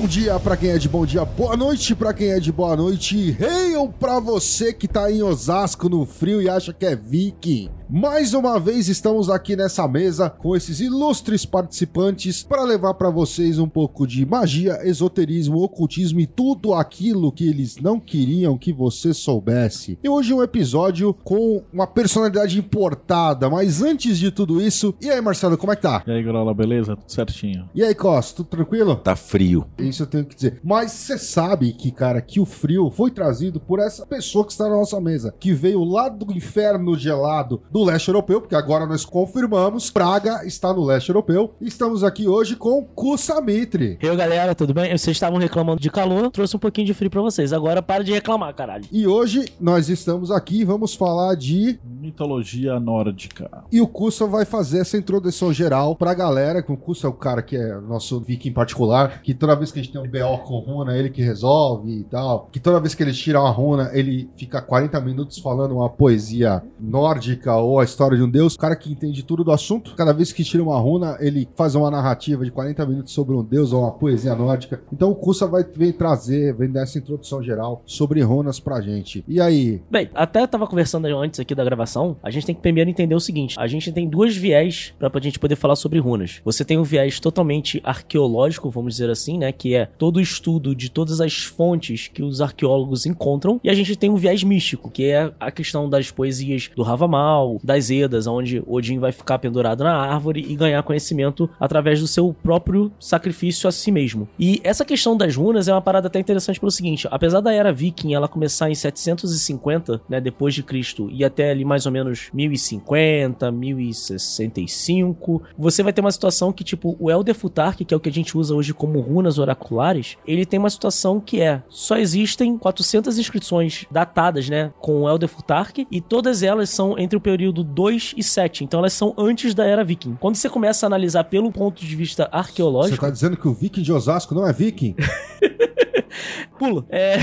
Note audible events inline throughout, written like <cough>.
Bom dia pra quem é de bom dia, boa noite pra quem é de boa noite. Hail pra você que tá em Osasco no frio e acha que é viking. Mais uma vez estamos aqui nessa mesa com esses ilustres participantes para levar para vocês um pouco de magia, esoterismo, ocultismo e tudo aquilo que eles não queriam que você soubesse. E hoje um episódio com uma personalidade importada, mas antes de tudo isso, e aí Marcelo, como é que tá? E aí, Grola, beleza? Tudo certinho. E aí Costa, tudo tranquilo? Tá frio. Isso eu tenho que dizer. Mas você sabe que, cara, que o frio foi trazido por essa pessoa que está na nossa mesa, que veio lá do inferno gelado do leste europeu, porque agora nós confirmamos, Praga está no leste europeu. E estamos aqui hoje com Kusamitri. Eu, galera, tudo bem? Vocês estavam reclamando de calor, trouxe um pouquinho de frio pra vocês. Agora para de reclamar, caralho. E hoje nós estamos aqui e vamos falar de. Mitologia nórdica. E o Kusa vai fazer essa introdução geral pra galera. Que o Kusa é o cara que é nosso viking particular, que toda vez que a gente tem um BO com runa, ele que resolve e tal. Que toda vez que eles tiram a runa, ele fica 40 minutos falando uma poesia nórdica ou a história de um deus. O cara que entende tudo do assunto. Cada vez que tira uma runa, ele faz uma narrativa de 40 minutos sobre um deus ou uma poesia nórdica. Então o Kusa vai vem trazer, vem dar essa introdução geral sobre runas pra gente. E aí? Bem, até tava conversando antes aqui da gravação, a gente tem que primeiro entender o seguinte: a gente tem duas viés pra a gente poder falar sobre runas. Você tem um viés totalmente arqueológico, vamos dizer assim, né? Que é todo o estudo de todas as fontes que os arqueólogos encontram. E a gente tem um viés místico, que é a questão das poesias do Ravamal, das Edas, onde Odin vai ficar pendurado na árvore e ganhar conhecimento através do seu próprio sacrifício a si mesmo. E essa questão das runas é uma parada até interessante pelo seguinte: apesar da era viking ela começar em 750, né, depois de Cristo, e até ali mais ou menos 1050, 1065, você vai ter uma situação que tipo o Elder Futark, que é o que a gente usa hoje como runas oraculares, ele tem uma situação que é só existem 400 inscrições datadas, né, com o Elder Futark e todas elas são entre o período 2 e 7, então elas são antes da era viking. Quando você começa a analisar pelo ponto de vista Você arqueológico, tá dizendo que o viking de Osasco não é viking? <laughs> Pula. É...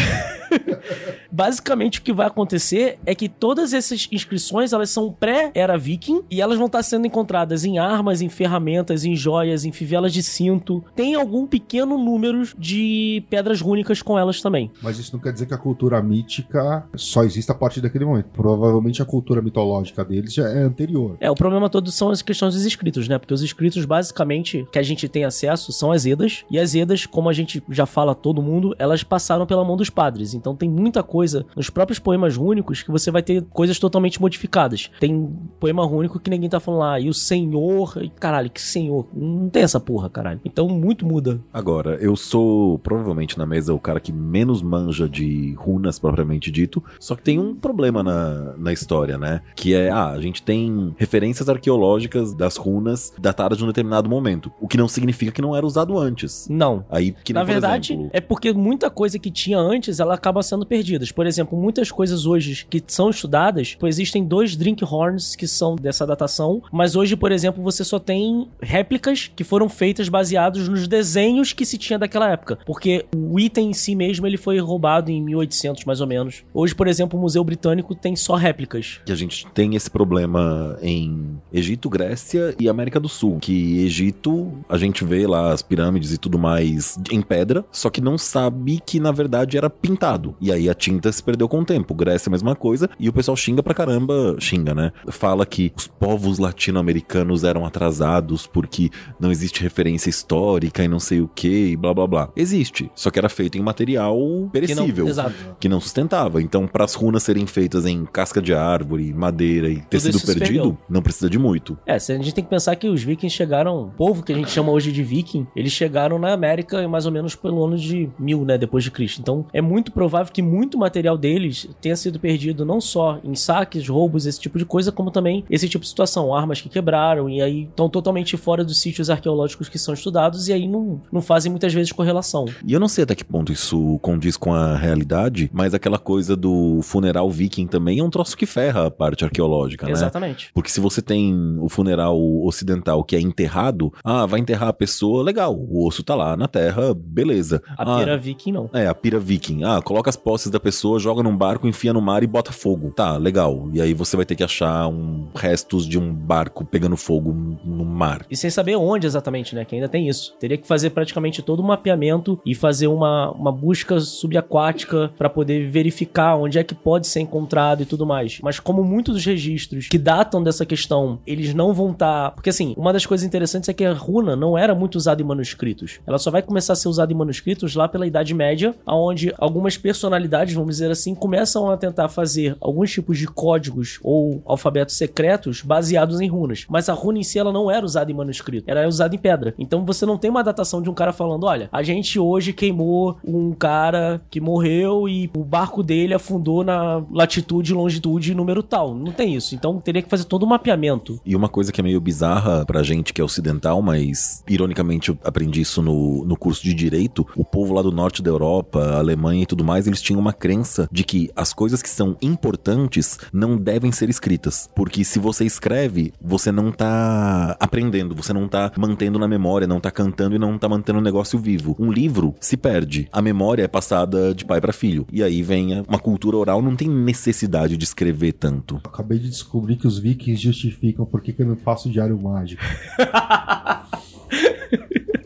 <laughs> Basicamente o que vai acontecer é que todas essas inscrições elas são pré-era viking e elas vão estar sendo encontradas em armas, em ferramentas, em joias, em fivelas de cinto. Tem algum pequeno número de pedras rúnicas com elas também. Mas isso não quer dizer que a cultura mítica só existe a partir daquele momento. Provavelmente a cultura mitológica deles já é anterior. É, o problema todo são as questões dos escritos, né? Porque os escritos, basicamente, que a gente tem acesso são as Edas. E as Edas, como a gente já fala a todo mundo, elas passaram pela mão dos padres. Então tem muita coisa nos próprios poemas rúnicos que você vai ter coisas totalmente modificadas. Tem poema rúnico que ninguém tá falando lá, e o senhor. E, caralho, que senhor? Não tem essa porra, caralho. Então muito muda. Agora, eu sou provavelmente na mesa o cara que menos manja de runas propriamente dito, só que tem um problema na, na história, né? Que é, ah, a gente tem referências arqueológicas das runas datadas de um determinado momento, o que não significa que não era usado antes. Não. Aí, que Na verdade, exemplo, é porque muita coisa que tinha antes, ela acaba sendo perdida. Por exemplo, muitas coisas hoje que são estudadas, pô, existem dois drink horns que são dessa datação, mas hoje, por exemplo, você só tem réplicas que foram feitas baseados nos desenhos que se tinha daquela época, porque o item em si mesmo ele foi roubado em 1800 mais ou menos. Hoje, por exemplo, o Museu Britânico tem só réplicas. que a gente tem esse problema em Egito, Grécia e América do Sul. Que Egito, a gente vê lá as pirâmides e tudo mais em pedra, só que não sabe que na verdade era pintado. E aí a tinta se perdeu com o tempo. Grécia, a mesma coisa. E o pessoal xinga pra caramba, xinga, né? Fala que os povos latino-americanos eram atrasados porque não existe referência histórica e não sei o que, e blá blá blá. Existe, só que era feito em material Que não- perecível que não sustentava. Então, para as runas serem feitas em casca de árvore, madeira e tecido perdido, não precisa de muito. É, a gente tem que pensar que os vikings chegaram, o povo que a gente chama hoje de viking, eles chegaram na América mais ou menos pelo ano de mil, né, depois de Cristo. Então, é muito provável que muito mais material deles tenha sido perdido não só em saques, roubos, esse tipo de coisa, como também esse tipo de situação, armas que quebraram e aí estão totalmente fora dos sítios arqueológicos que são estudados e aí não, não fazem muitas vezes correlação. E eu não sei até que ponto isso condiz com a realidade, mas aquela coisa do funeral viking também é um troço que ferra a parte arqueológica, né? Exatamente. Porque se você tem o funeral ocidental que é enterrado, ah, vai enterrar a pessoa, legal, o osso tá lá na terra, beleza. A ah, pira viking não. É, a pira viking. Ah, coloca as posses da pessoa, joga num barco, enfia no mar e bota fogo. Tá, legal. E aí você vai ter que achar um restos de um barco pegando fogo no mar. E sem saber onde exatamente, né? Que ainda tem isso. Teria que fazer praticamente todo um mapeamento e fazer uma, uma busca subaquática para poder verificar onde é que pode ser encontrado e tudo mais. Mas como muitos dos registros que datam dessa questão, eles não vão estar. Tá... Porque assim, uma das coisas interessantes é que a runa não era muito usada em manuscritos. Ela só vai começar a ser usada em manuscritos lá pela Idade Média, onde algumas personalidades, vamos dizer assim, começam a tentar fazer alguns tipos de códigos ou alfabetos secretos baseados em runas. Mas a runa em si ela não era usada em manuscrito, era usada em pedra. Então você não tem uma datação de um cara falando: olha, a gente hoje queimou um cara que morreu e o barco dele afundou na latitude, longitude número tal. Não tem isso. Então teria que fazer todo um mapeamento. E uma coisa que é meio bizarra pra gente que é ocidental, mas ironicamente eu aprendi isso no, no curso de direito, o povo lá do norte da Europa, Alemanha e tudo mais, eles tinham uma crença de que as coisas que são importantes não devem ser escritas. Porque se você escreve, você não tá aprendendo, você não tá mantendo na memória, não tá cantando e não tá mantendo o negócio vivo. Um livro se perde, a memória é passada de pai para filho. E aí vem uma cultura oral, não tem necessidade de escrever tanto. Acabei de descobrir que os vikings justificam por que, que eu não faço diário mágico. <laughs>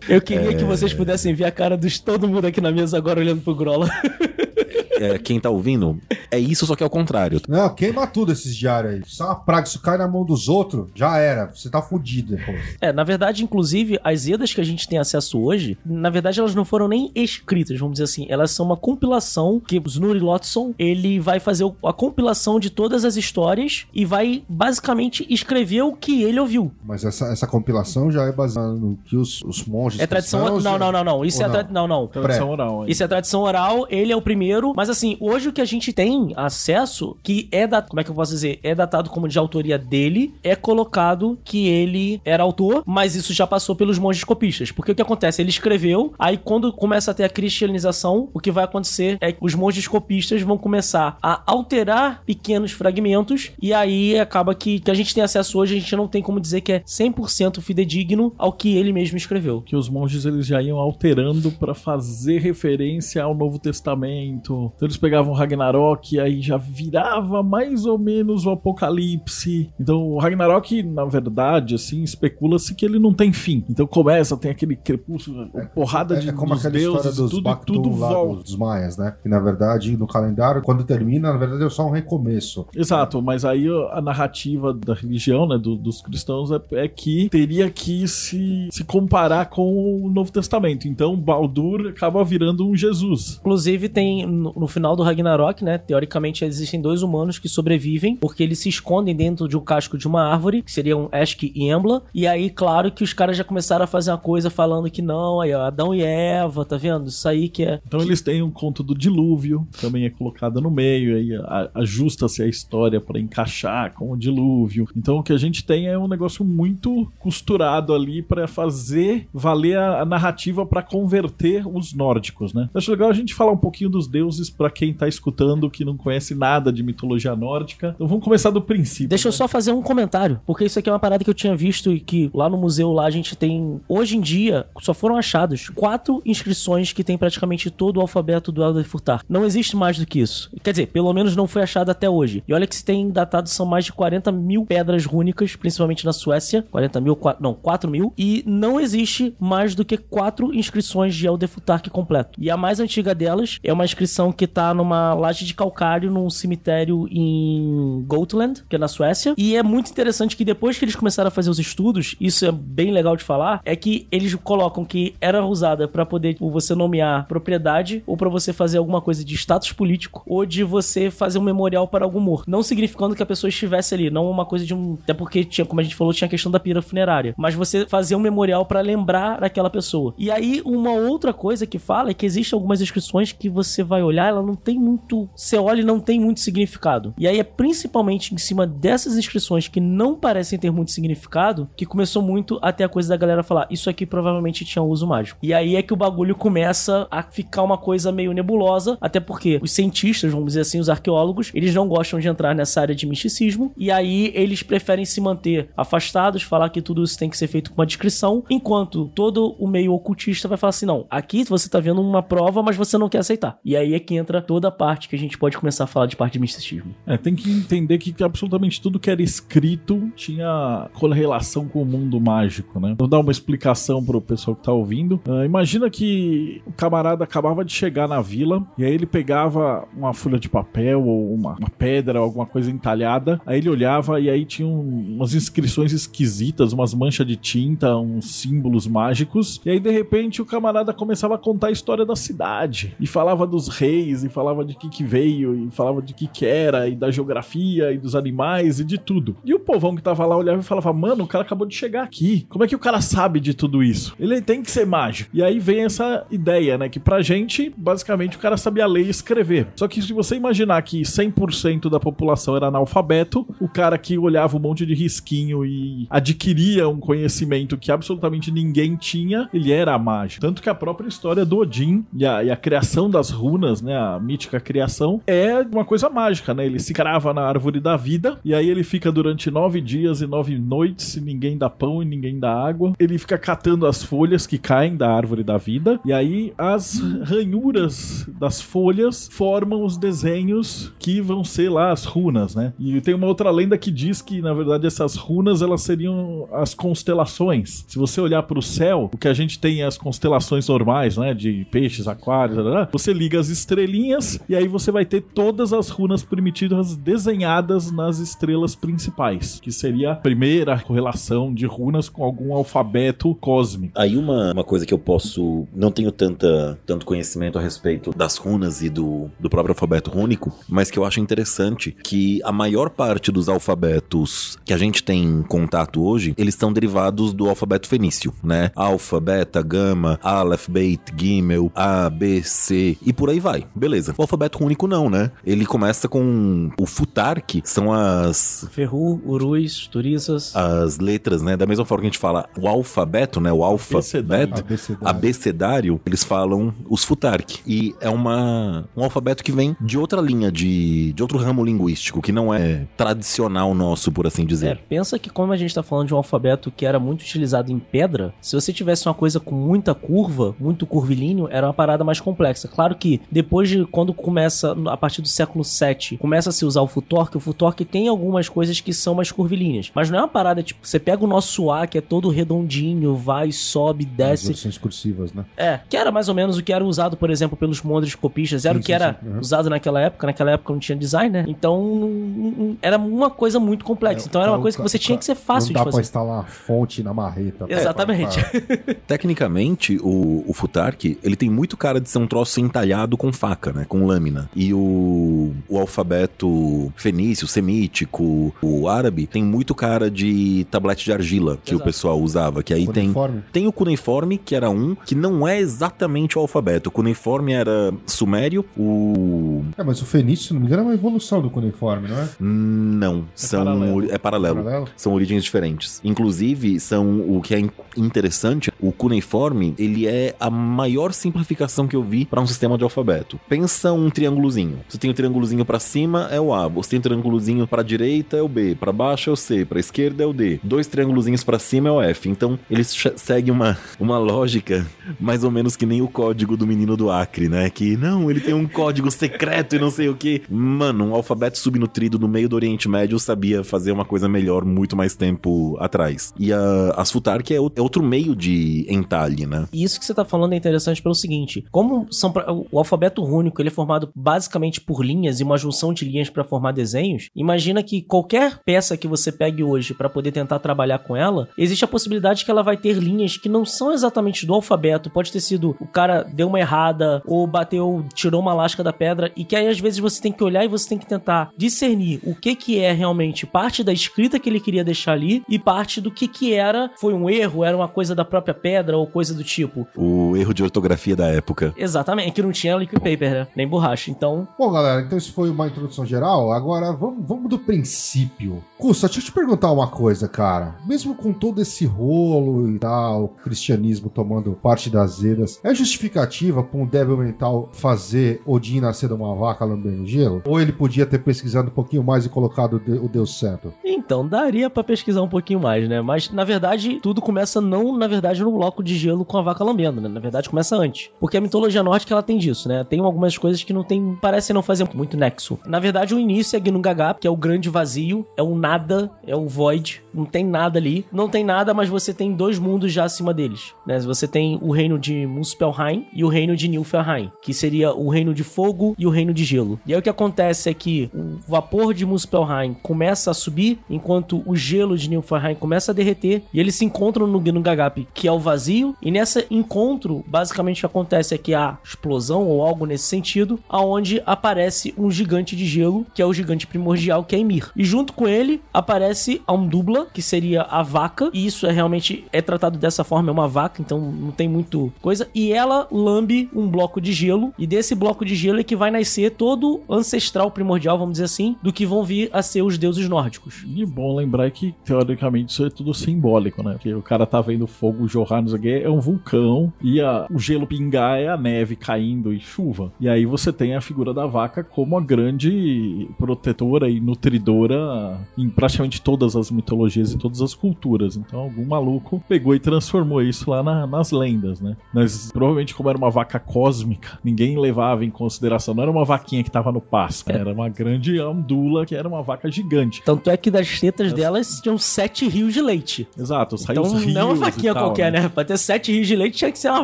Eu queria é... que vocês pudessem ver a cara de todo mundo aqui na mesa agora olhando pro Grola. <laughs> é, quem tá ouvindo, é isso, só que é o contrário. Não, queima tudo esses diários aí. Isso é uma praga. Se cai na mão dos outros, já era. Você tá fudido depois. É, na verdade, inclusive, as Edas que a gente tem acesso hoje, na verdade, elas não foram nem escritas, vamos dizer assim. Elas são uma compilação que o Snurri Lotson, ele vai fazer a compilação de todas as histórias e vai, basicamente, escrever o que ele ouviu. Mas essa, essa compilação já é baseada no que os, os monges É tradição... Não, não, não, não, não. Isso é... Não? Tra... não, não. Tradição oral. Isso é tradição oral, ele é o primeiro, mas assim, hoje o que a gente tem acesso, que é da, como é que eu posso dizer, é datado como de autoria dele, é colocado que ele era autor, mas isso já passou pelos monges copistas. Porque o que acontece? Ele escreveu, aí quando começa a ter a cristianização, o que vai acontecer é que os monges copistas vão começar a alterar pequenos fragmentos, e aí acaba que, que a gente tem acesso hoje, a gente não tem como dizer que é 100% fidedigno ao que ele mesmo escreveu. Que os monges eles já iam alterando para fazer referência ao Novo Testamento. Então eles pegavam Ragnarok e aí já virava mais ou menos o apocalipse. Então o Ragnarok, na verdade, assim, especula-se que ele não tem fim. Então começa, tem aquele crepúsculo, é, porrada de é, é como dos aquela deuses, história dos tudo, Bactu tudo lá volta. dos maias, né? Que na verdade, no calendário, quando termina, na verdade é só um recomeço. Exato, mas aí a narrativa da religião, né, do- dos cristãos, é, é que teria que se, se comparar com o Novo Testamento. Então Baldur acaba virando um Jesus. Inclusive, tem no, no final do Ragnarok, né? Teoricamente, existem dois humanos que sobrevivem, porque eles se escondem dentro de um casco de uma árvore, que seriam Esk e Embla. E aí, claro que os caras já começaram a fazer uma coisa falando que não, aí, ó, Adão e Eva, tá vendo? Isso aí que é. Então eles têm um conto do dilúvio, também é colocado no meio, aí ajusta-se a história para encaixar com o dilúvio. Então o que a gente tem é um negócio muito costurado ali para fazer valer a, a narrativa para converter os nórdicos, né? Acho legal a gente falar um pouquinho dos deuses para quem tá escutando que não conhece nada de mitologia nórdica. Então vamos começar do princípio. Deixa eu né? só fazer um comentário, porque isso aqui é uma parada que eu tinha visto e que lá no museu lá a gente tem, hoje em dia, só foram achados quatro inscrições que tem praticamente todo o alfabeto do Elder Furtar. Não existe mais do que isso. Quer dizer, pelo menos não foi achado até hoje. E olha que se tem datado são mais de 40 mil pedras rúnicas, principalmente na Suécia. 40 mil, qua- não, 4 mil. E não existe mais do que quatro inscrições de Elder Futark completo. E a mais antiga delas é uma inscrição que tá numa laje de calcário num cemitério em Gotland, que é na Suécia. E é muito interessante que depois que eles começaram a fazer os estudos, isso é bem legal de falar, é que eles colocam que era usada pra poder tipo, você nomear propriedade ou pra você fazer alguma coisa de status político ou de você fazer um memorial para algum morto. Não significando que a pessoa estivesse ali, não uma coisa de um, até porque tinha, como a gente falou, tinha a questão da pira funerária, mas você fazer um memorial pra lembrar daquela pessoa. E aí uma outra coisa que fala é que existem algumas inscrições que você vai olhar, ela não tem muito. Você olha e não tem muito significado. E aí é principalmente em cima dessas inscrições que não parecem ter muito significado que começou muito até a coisa da galera falar: Isso aqui provavelmente tinha uso mágico. E aí é que o bagulho começa a ficar uma coisa meio nebulosa, até porque os cientistas, vamos dizer assim, os arqueólogos, eles não gostam de entrar nessa área de misticismo. E aí eles preferem se manter afastados, falar que tudo isso tem que ser feito com uma descrição, enquanto todo o meio ocultista vai falar assim: não, aqui você tá vendo uma prova, mas você não quer aceitar. E aí é que entra toda a parte que a gente pode começar a falar de parte de misticismo. É, tem que entender que absolutamente tudo que era escrito tinha correlação com o mundo mágico, né? Vou dar uma explicação pro pessoal que tá ouvindo. Uh, imagina que o camarada acabava de chegar na vila e aí ele pegava uma folha de papel ou uma, uma pedra, alguma coisa entalhada, aí ele olhava e aí tinha um, umas inscrições esquisitas, umas manchas de tinta, uns símbolos mágicos, e aí de repente o camarada começava a contar a história da cidade e falava dos reis e falava de que que veio e falava de que que era e da geografia e dos animais e de tudo. E o povão que tava lá olhava e falava: "Mano, o cara acabou de chegar aqui. Como é que o cara sabe de tudo isso? Ele tem que ser mágico". E aí vem essa ideia, né, que pra gente, basicamente o cara sabia ler e escrever. Só que se você imaginar que 100% da população era analfabeto, o cara que olhava um monte de risquinho e adquiria um conhecimento que absolutamente ninguém tinha, ele era mágico. Tanto que a própria história do Odin e a, e a criação das runas, né, a mítica criação, é uma coisa mágica, né? Ele se crava na árvore da vida e aí ele fica durante nove dias e nove noites e ninguém dá pão e ninguém dá água. Ele fica catando as folhas que caem da árvore da vida e aí as ranhuras das folhas formam os desenhos que vão ser lá as runas, né? E tem uma outra lenda que diz que na verdade essas runas elas seriam as constelações. Se você olhar para o céu, o que a gente tem é as constelações normais, né, de peixes, aquários, você liga as estrelinhas e aí você vai ter todas as runas primitivas desenhadas nas estrelas principais, que seria a primeira correlação de runas com algum alfabeto cósmico. Aí uma, uma coisa que eu posso. Não tenho tanta, tanto conhecimento a respeito das runas e do, do próprio alfabeto rúnico, mas que eu acho interessante que a maior parte dos alfabetos que a gente tem contato hoje, eles são derivados do alfabeto fenício, né? Alfa, beta, gama, aleph, beit, gimel, A, B, C e por aí vai. Beleza. O alfabeto rúnico não, né? Ele começa com o futark, são as Ferru, urus, turiças. as letras, né? Da mesma forma que a gente fala o alfabeto, né? O alfabeto, Abecedário. abecedário, eles falam os futark. E é uma, um alfabeto que vem de outra linha, de, de outro ramo linguístico, que não é tradicional nosso, por assim É, dizer. pensa que como a gente tá falando de um alfabeto que era muito utilizado em pedra, se você tivesse uma coisa com muita curva, muito curvilíneo, era uma parada mais complexa. Claro que depois de quando começa, a partir do século VII, começa a se usar o Futork, o Futork tem algumas coisas que são mais curvilíneas. Mas não é uma parada, tipo, você pega o nosso A, que é todo redondinho, vai, sobe, As desce. versões cursivas, né? É, que era mais ou menos o que era usado, por exemplo, pelos mondres copistas. Era Sim, o que sim, era sim, uhum. usado naquela época. Naquela época não tinha design, né? Então, não- não- era uma coisa muito complexa. Então, era uma Então, coisa que você tinha que ser fácil Não de dá pra fazer. instalar a fonte na marreta. Exatamente. Pra- <laughs> <laughs> Tecnicamente, o, o futark, ele tem muito cara de ser um troço entalhado com faca, né? Com lâmina. E o, o alfabeto fenício, semítico, o árabe, tem muito cara de tablete de argila que Exato. o pessoal usava. Que aí tem Cuneiforme? Tem o cuneiforme, que era um, que não é exatamente o alfabeto. O cuneiforme era sumério, o. É, mas o fenício, se não me engano, é uma evolução do cuneiforme, não é? Não, são. paralelo. É paralelo. Paralelo? São origens diferentes. Inclusive, são o que é in- interessante, o cuneiforme, ele é a maior simplificação que eu vi para um sistema de alfabeto. Pensa um triângulozinho. Você tem o triângulozinho para cima é o A, você tem o triângulozinho para direita é o B, para baixo é o C, para esquerda é o D. Dois triângulozinhos para cima é o F. Então, eles seguem uma uma lógica mais ou menos que nem o código do menino do Acre, né? Que não, ele tem um código secreto e não sei o que. Mano, um alfabeto subnutrido no meio do Oriente Médio sabia fazer uma coisa melhor muito mais tempo atrás. E a, as Futark é, é outro meio de entalhe, né? E isso que você tá falando é interessante pelo seguinte: como são pra- o alfabeto rúnico ele é formado basicamente por linhas e uma junção de linhas para formar desenhos, imagina que qualquer peça que você pegue hoje para poder tentar trabalhar com ela, existe a possibilidade que ela vai ter linhas que não são exatamente do alfabeto. Pode ter sido o cara deu uma errada ou bateu, tirou uma lasca da pedra e que aí às vezes você tem que olhar e você tem que tentar discernir o que que é realmente parte da escrita que ele queria deixar ali e parte do que que era foi um erro, era uma coisa da própria pedra ou coisa do tipo. O erro de ortografia da época. Exatamente, que não tinha liquid paper. Paper, né? Nem borracha. Então, Bom, galera, então isso foi uma introdução geral. Agora vamos, vamos do princípio. Custa, deixa eu te perguntar uma coisa, cara. Mesmo com todo esse rolo e tal, o cristianismo tomando parte das edas, é justificativa para um débil mental fazer Odin nascer de uma vaca lambendo gelo? Ou ele podia ter pesquisado um pouquinho mais e colocado o de- o Deus certo? então daria pra pesquisar um pouquinho mais, né? Mas na verdade, tudo começa não, na verdade, no bloco de gelo com a vaca lambendo, né? Na verdade, começa antes. Porque a mitologia nórdica ela tem disso, né? Tem algumas coisas que não tem, parecem não fazer muito nexo. Na verdade, o início é Ginnungagap, que é o grande vazio, é o nada, é o void, não tem nada ali. Não tem nada, mas você tem dois mundos já acima deles, né? Você tem o reino de Muspelheim e o reino de Nilfheim, que seria o reino de fogo e o reino de gelo. E aí o que acontece é que o vapor de Muspelheim começa a subir, enquanto o gelo de Nilfheim começa a derreter, e eles se encontram no Ginnungagap, que é o vazio, e nesse encontro, basicamente o que acontece é que há explosão ou algo nesse sentido, aonde aparece um gigante de gelo, que é o gigante primordial, que é Ymir. E junto com ele aparece a Umdubla, que seria a vaca, e isso é realmente é tratado dessa forma, é uma vaca, então não tem muito coisa, e ela lambe um bloco de gelo, e desse bloco de gelo é que vai nascer todo ancestral primordial, vamos dizer assim, do que vão vir a ser os deuses nórdicos. E bom lembrar que, teoricamente, isso é tudo simbólico, né? Porque o cara tá vendo fogo jorrar, o quê, é um vulcão, e a- o gelo pingar é a neve caindo e chuva. E aí você tem a figura da vaca como a grande protetora e nutridora em praticamente todas as mitologias e todas as culturas. Então algum maluco pegou e transformou isso lá na- nas lendas, né? Mas provavelmente, como era uma vaca cósmica, ninguém levava em consideração. Não era uma vaquinha que tava no pasto, né? era uma grande andula que era uma vaca gigante. Tanto é que das tetas delas tinham sete rios de leite. Exato, saiu Então os rios não é uma vaquinha tal, qualquer, né? Pra ter sete rios de leite tinha que ser uma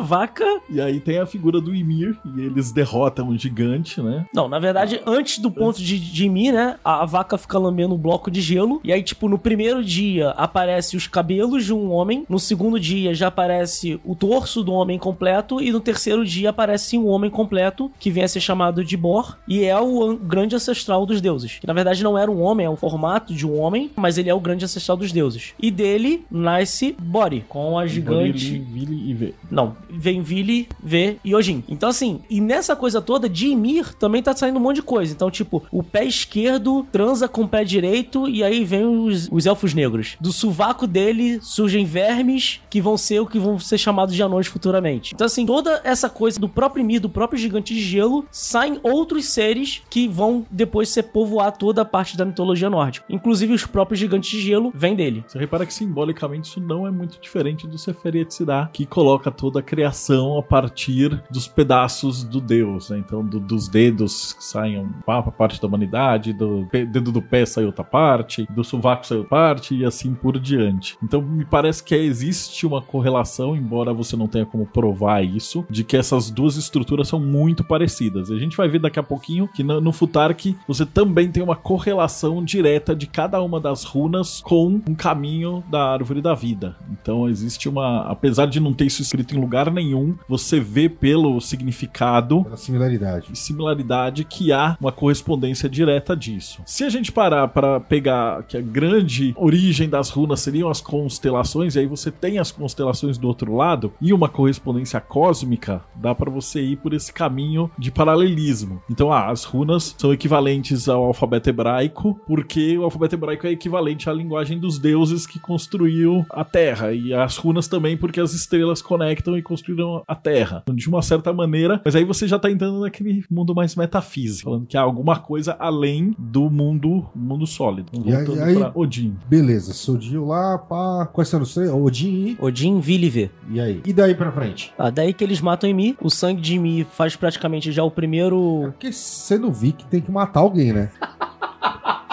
vaca. E aí tem a figura do Ymir, e eles derrotam o gigante, né? Não, na verdade, antes do ponto de, mim, né? A, a vaca fica lambendo um bloco de gelo. E aí, tipo, no primeiro dia aparece os cabelos de um homem. No segundo dia já aparece o torso do homem completo. E no terceiro dia aparece um homem completo, que vem a ser chamado de Bor. E é o an- grande ancestral dos deuses. Que na verdade não era um homem, é um formato de um homem. Mas ele é o grande ancestral dos deuses. E dele nasce Bori, com a gigante. Vili, Vili e Vê. Não, vem Vili, V e Ojin. Então, assim, e nessa coisa toda, de Ymir também tá saindo um monte de coisa. Então, tipo, o pé esquerdo transa com o pé direito e aí vem os, os elfos negros. Do sovaco dele surgem vermes que vão ser o que vão ser chamados de anões futuramente. Então, assim, toda essa coisa do próprio Ymir, do próprio gigante de gelo, saem outros seres que vão depois ser povoar toda a parte da mitologia nórdica. Inclusive, os próprios gigantes de gelo vêm dele. Você repara que simbolicamente isso não é muito diferente do Seferi Yetzirah, que coloca toda a criação a partir dos pedaços do deus, né? Então, do- dos dedos saem uma parte da humanidade, do dedo do pé sai outra parte, do sovaco sai outra parte e assim por diante. Então, me parece que existe uma correlação, embora você não tenha como provar isso, de que essas duas estruturas são muito parecidas. A gente vai ver daqui a pouquinho que no, no Futark você também tem uma correlação direta de cada uma das runas com um caminho da árvore da vida. Então existe uma, apesar de não ter isso escrito em lugar nenhum, você vê pelo significado similaridade. similaridade que há uma correspondência direta disso. Se a gente parar para pegar que a grande origem das runas seriam as constelações, e aí você tem as constelações do outro lado e uma correspondência cósmica, dá para você ir por esse caminho de paralelismo. Então, ah, as runas são equivalentes ao alfabeto hebraico, porque o alfabeto hebraico é equivalente à linguagem dos deuses que construiu a Terra, e as runas também porque as estrelas conectam e construíram a Terra. De uma certa maneira, mas aí você já tá entrando naquele mundo mais metafísico, falando que há alguma coisa além do mundo, mundo sólido. E aí- Voltando pra Odin. Beleza, Sodil lá, pá. Quais são os três? Odin Odin, Vili e V. e... e aí? E daí pra frente? Ah, daí que eles matam Ymir. O sangue de Ymir faz praticamente já o primeiro. Porque você não vi que tem que matar alguém, né? <laughs>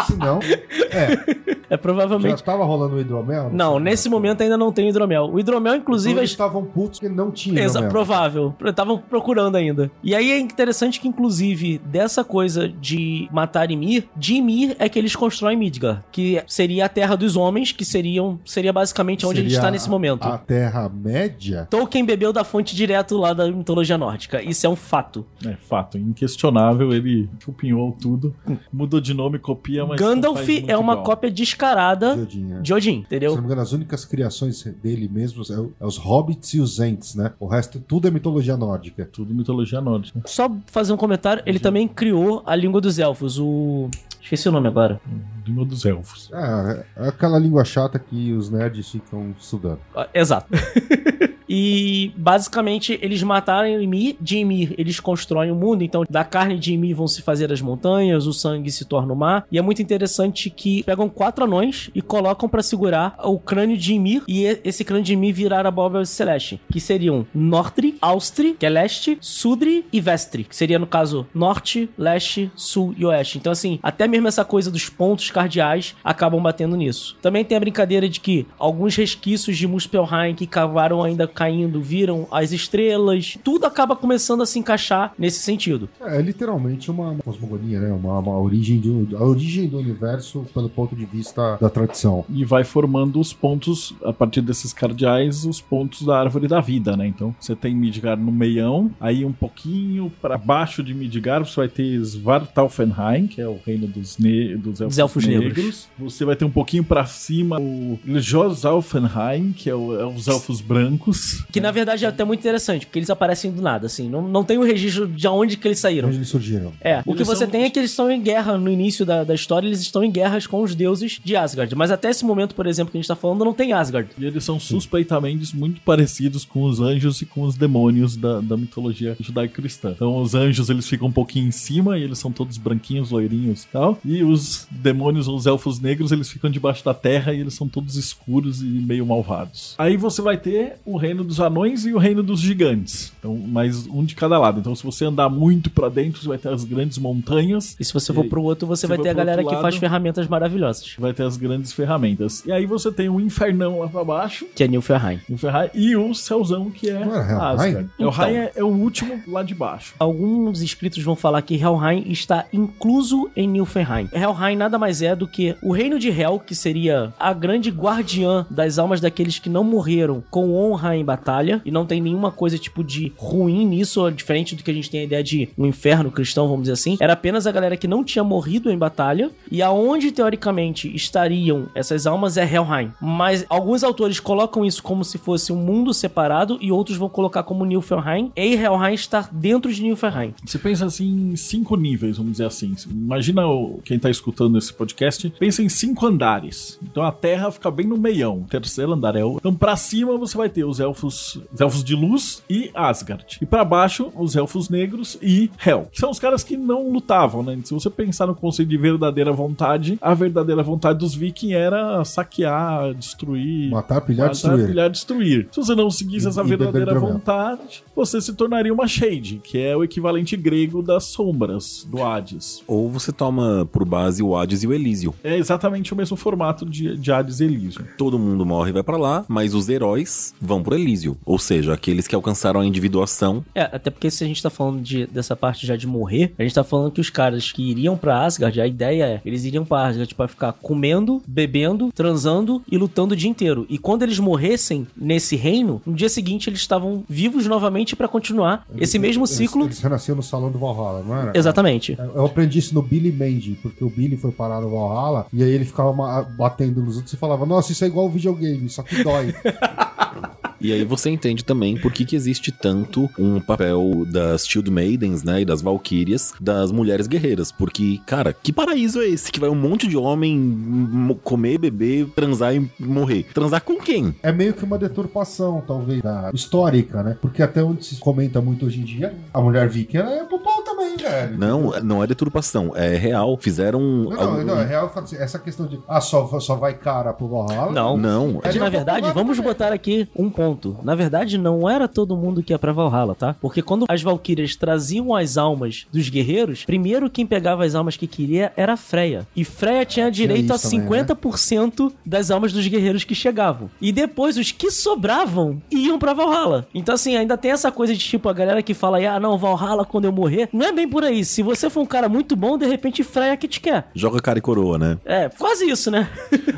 Se não, é. <laughs> É provavelmente. Já tava rolando o hidromel? Não, sei nesse momento ainda não tem hidromel. O hidromel, inclusive, Então eles estavam putos que não tinha Exa hidromel. provável. Estavam procurando ainda. E aí é interessante que, inclusive, dessa coisa de matar Ymir, de Ymir é que eles constroem Midgard, que seria a terra dos homens, que seriam seria basicamente onde a gente Seria está nesse momento. A Terra-média? Tolkien bebeu da fonte direto lá da mitologia nórdica. Isso é um fato. É fato, inquestionável, ele chupinhou tudo, mudou de nome, copia, mas Gandalf muito é uma igual. cópia descarada De Odin, é. de Odin, Se não entendeu? me engano, as únicas criações dele mesmo é, é os hobbits e os ents, né? O resto tudo é mitologia nórdica. Tudo mitologia nórdica. Só fazer um comentário, ele também criou a língua dos elfos, o... Esqueci o nome agora. Língua dos elfos. É, é aquela língua chata que os nerds ficam estudando. Ah, Exato. <laughs> E basicamente eles mataram Ymir, de Ymir eles constroem o mundo, então da carne de Ymir vão se fazer as montanhas, o sangue se torna o mar. E é muito interessante que pegam quatro anões e colocam pra segurar o crânio de Ymir e e- esse crânio de Ymir virar a abóbora celeste, que seriam Nortri, Austri, que é leste, Sudri e Vestri, que seria no caso norte, leste, sul e oeste. Então assim, até mesmo essa coisa dos pontos cardeais acabam batendo nisso. Também tem a brincadeira de que alguns resquícios de Muspelheim que cavaram ainda caindo viram as estrelas. Tudo acaba começando a se encaixar nesse sentido. É, é literalmente uma cosmogonia, né? Uma, uma origem do, a origem do universo pelo ponto de vista da tradição. E vai formando os pontos, a partir desses cardeais, os pontos da árvore da vida, né? Então você tem Midgar no meião, aí um pouquinho para baixo de Midgar você vai ter Svartalfenheim, que é o reino dos, ne dos elfos, Dos elfos negros. negros. Você vai ter um pouquinho para cima o Ljosalfenheim, que é, o- é os elfos brancos. Que na verdade é até muito interessante, porque eles aparecem do nada, assim. Não, não tem o registro de onde que eles saíram. Onde eles surgiram? É, o que Eles você são- tem é que eles estão em guerra no início da, da história, eles estão em guerras com os deuses de Asgard. Mas até esse momento, por exemplo, que a gente tá falando, não tem Asgard. E eles são suspeitamente muito parecidos com os anjos e com os demônios da, da mitologia judaico-cristã. Então, os anjos eles ficam um pouquinho em cima e eles são todos branquinhos, loirinhos e tal. E os demônios ou os elfos negros eles ficam debaixo da terra e eles são todos escuros e meio malvados. Aí você vai ter o reino dos anões e o reino dos gigantes. Então, mais um de cada lado. Então, se você andar muito pra dentro, você vai ter as grandes montanhas. E se você for pro outro, você vai ter a galera que faz lado- ferramentas maravilhosas. Vai ter as grandes ferramentas. E aí você tem o infernão lá pra baixo. Que é. O Ferrari e o Céuzão, que é Helheim? Asgard. Então. Helheim é, é o último lá de baixo. Alguns inscritos vão falar que Helheim está incluso em Nilfgaard. Helheim nada mais é do que o reino de Hel, que seria a grande guardiã das almas daqueles que não morreram com honra em batalha, e não tem nenhuma coisa tipo de ruim nisso, diferente do que a gente tem a ideia de um inferno cristão, vamos dizer assim. Era apenas a galera que não tinha morrido em batalha, e aonde teoricamente estariam essas almas é Helheim. Mas alguns autores colocam isso como se fosse um mundo separado, e outros vão colocar como Nilfgaard, e Helheim está dentro de Nilfgaard. Você pensa assim em cinco níveis, vamos dizer assim. Imagina o- quem tá escutando esse podcast, pensa em cinco andares. Então a Terra fica bem no meião. O terceiro andar é o. Então pra cima você vai ter os elfos, os elfos de luz e Asgard. E pra baixo os elfos negros e Hel. Que são os caras que não lutavam, né? Se você pensar no conceito de verdadeira vontade, a verdadeira vontade dos vikings era saquear, destruir, Matar, pilhar, Matar, destruir. pilhar, destruir. Se você não seguisse E- essa verdadeira vontade, você se tornaria uma Shade, que é o equivalente grego das sombras do Hades. Ou você toma por base o Hades e o Elísio. É exatamente o mesmo formato de, de Hades e Elysium. Todo mundo morre e vai pra lá, mas os heróis vão pro Elísio. Ou seja, aqueles que alcançaram a individuação. É, até porque se a gente tá falando de, dessa parte já de morrer, a gente tá falando que os caras que iriam pra Asgard, a ideia é, eles iriam pra Asgard pra ficar comendo, bebendo, transando e lutando o dia inteiro. E quando eles morressem nesse reino, no dia seguinte eles estavam vivos novamente pra continuar esse mesmo Eles- ciclo. Eles, renasciam no salão do Valhalla, não era? Exatamente. Eu aprendi isso no Billy Mandy, porque o Billy foi parar no Valhalla e aí ele ficava batendo nos outros e falava: Nossa, isso é igual videogame, só que dói. <laughs> E aí você entende também por que, que existe tanto um papel das Shield Maidens, né, e das Valkyrias, das mulheres guerreiras. Porque, cara, que paraíso é esse? Que vai um monte de homem comer, beber, transar e morrer. Transar com quem? É meio que uma deturpação, talvez, da histórica, né? Porque até onde se comenta muito hoje em dia, a mulher viking ela é pro pau também, velho. Não, não é deturpação, é real. Fizeram. Não, não, algum- não, é real. assim, Essa questão de, ah, só, só vai cara pro Valhalla. Não. Não, Mas, na verdade, vamos botar aqui um ponto. Na verdade, não era todo mundo que ia pra Valhalla, tá? Porque quando as Valkyrias traziam as almas dos guerreiros, primeiro quem pegava as almas que queria era a Freya. E Freya tinha direito a isso também, né? 50% das almas dos guerreiros que chegavam. E depois, os que sobravam iam pra Valhalla. Então, assim, ainda tem essa coisa de tipo, a galera que fala, ah, não, Valhalla quando eu morrer. Não não é bem por aí. Se você for um cara muito bom, de repente Freya que te quer. Joga cara e coroa, né? É, quase isso, né?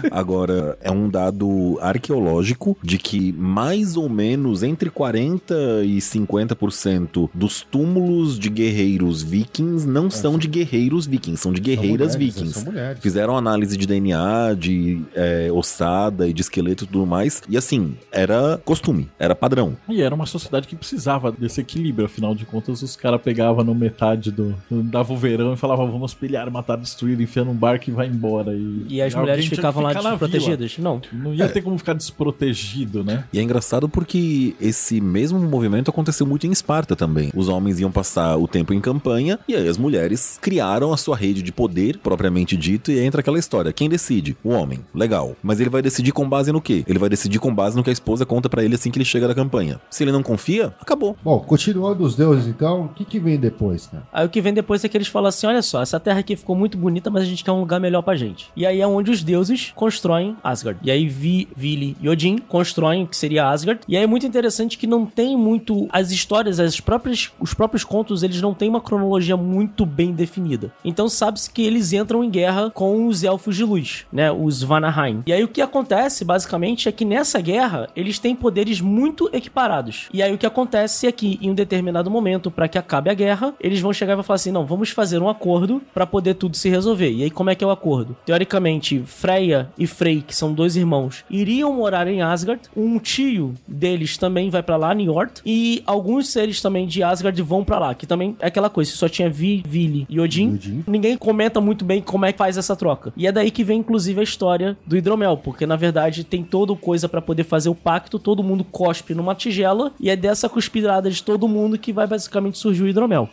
Agora, é um dado arqueológico de que mais ou menos entre 40% e 50% dos túmulos de guerreiros vikings não são de guerreiros vikings, são de guerreiras São mulheres, vikings. São mulheres. Fizeram análise de DNA, de é, ossada e de esqueleto e tudo mais. E assim, era costume, era padrão. E era uma sociedade que precisava desse equilíbrio, afinal de contas, os caras pegavam no metade do. dava o verão e falavam, vamos pilhar, matar, destruir, enfiar num barco e vai embora. E, E as mulheres ficavam lá desprotegidas? Não. Não ia ter como ficar desprotegido, né? E é engraçado porque esse mesmo movimento aconteceu muito em Esparta também. Os homens iam passar o tempo em campanha e aí as mulheres criaram a sua rede de poder, propriamente dito, e aí entra aquela história. Quem decide? O homem. Legal. Mas ele vai decidir com base no quê? Ele vai decidir com base no que a esposa conta pra ele assim que ele chega da campanha. Se ele não confia, acabou. Bom, continuando os deuses, então, o que, que vem depois, cara? Aí o que vem depois é que eles falam assim: olha só, essa terra aqui ficou muito bonita, mas a gente quer um lugar melhor pra gente. E aí é onde os deuses constroem Asgard. E aí Vi, Vili e Odin constroem o que seria Asgard. E aí é muito interessante que não tem muito. As histórias, as próprias, os próprios contos, eles não têm uma cronologia muito bem definida. Então sabe-se que eles entram em guerra com os elfos de luz, né? Os Vanaheim. E aí o que acontece, basicamente, é que nessa guerra eles têm poderes muito equiparados. E aí o que acontece é que em um determinado momento, para que acabe a guerra, eles vão chegar e vão falar assim: não, vamos fazer um acordo para poder tudo se resolver. E aí como é que é o acordo? Teoricamente, Freya e Frey, que são dois irmãos, iriam morar em Asgard. Um tio deles também vai para lá, Njord, e alguns seres também de Asgard vão para lá, que também é aquela coisa, se só tinha Vi, Vili e Odin, Odin. ninguém comenta muito bem como é que faz essa troca. E é daí que vem inclusive a história do hidromel, porque na verdade tem toda coisa para poder fazer o pacto, todo mundo cospe numa tigela e é dessa cuspirada de todo mundo que vai basicamente surgir o hidromel.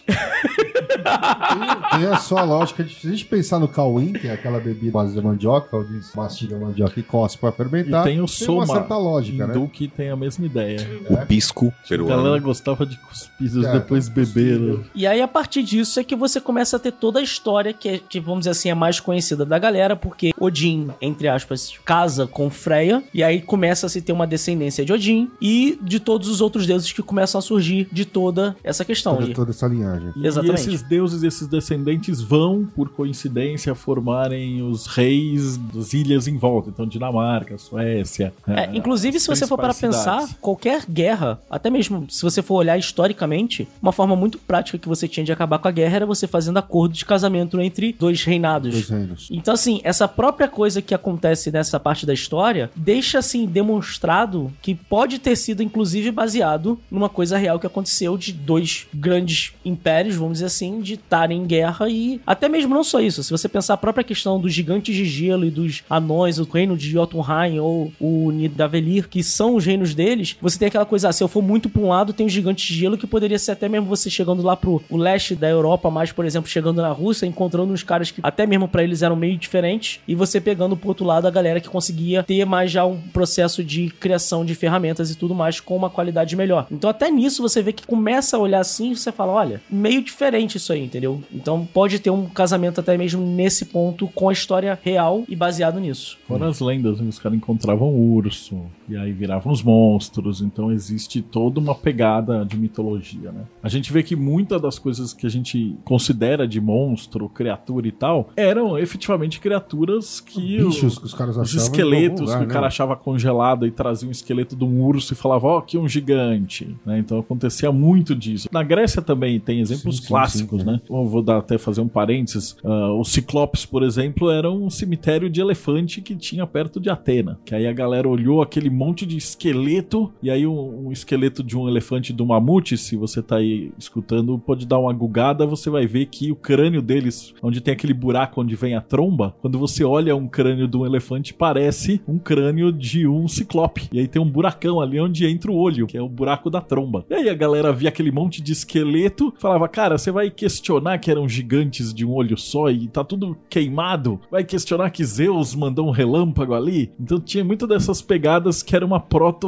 Tem, tem a sua lógica de se a gente pensar no Cauim, que é aquela bebida base de mandioca, onde mastiga a mandioca e cospe pra fermentar. E tem o uma Soma, certa lógica, né? que tem a mesma ideia. O pisco A peruano. galera gostava de cuspir É, depois beber. né? E aí, a partir disso, é que você começa a ter toda a história que, é, que, vamos dizer assim, é mais conhecida da galera, porque Odin, entre aspas, casa com Freya, e aí começa a se ter uma descendência de Odin e de todos os outros deuses que começam a surgir de toda essa questão. Toda, E- toda essa linhagem. E Exatamente. esses deuses, esses descendentes vão, por coincidência, formarem os reis das ilhas em volta. Então, Dinamarca, Suécia. É, inclusive, se você for para principais pensar, qualquer guerra, até mesmo se você for olhar historicamente, uma forma muito prática que você tinha de acabar com a guerra era você fazendo acordo de casamento entre dois reinados. Dois reinos. Então, assim, essa própria coisa que acontece nessa parte da história deixa, assim, demonstrado que pode ter sido, inclusive, baseado numa coisa real que aconteceu de dois grandes impérios, vamos dizer assim, de estarem em guerra e até mesmo não só isso. Se você pensar a própria questão dos gigantes de gelo e dos anões, o reino de Jotunheim ou o Nidavellir, que são os reinos deles, você tem aquela coisa, ah, se eu for muito pra um lado, tem os gigantes de gelo que poderia ser até mesmo você chegando lá pro leste da Europa, mais, por exemplo, chegando na Rússia, encontrando uns caras que até mesmo pra eles eram meio diferentes, e você pegando pro outro lado a galera que conseguia ter mais já um processo de criação de ferramentas e tudo mais com uma qualidade melhor. Então até nisso você vê que começa a olhar assim e você fala, olha, meio diferente isso aí, entendeu? Então pode ter um casamento até mesmo nesse ponto com a história real e baseado nisso. Fora as lendas, né? os caras encontravam urso, e aí viravam os monstros, então existe toda uma pegada de mitologia, né? A gente vê que muitas das coisas que a gente considera de monstro, criatura e tal, eram efetivamente criaturas que... o- Bichos que os caras Os achavam. em esqueletos lugar, que o cara né? achava congelado e trazia um esqueleto de um urso e falava, ó, aqui é um gigante. né? Então acontecia muito disso. Na Grécia também tem exemplos Sim, sim, clássicos, sim, né? Eu vou dar até fazer um parênteses. Ah, o Ciclopes, por exemplo, era um cemitério de elefante que tinha perto de Atena. Que aí a galera olhou aquele monte de esqueleto e aí um, um esqueleto de um elefante do mamute, se você tá aí escutando, pode dar uma gugada, você vai ver que o crânio deles, onde tem aquele buraco onde vem a tromba, quando você olha um crânio de um elefante, parece um crânio de um ciclope. E aí tem um buracão ali onde entra o olho, que é o buraco da tromba. E aí a galera via aquele monte de esqueleto, falava, cara, você vai questionar que eram gigantes de um olho só e tá tudo queimado? Vai questionar que Zeus mandou um relâmpago ali? Então tinha muito dessas pegadas que era uma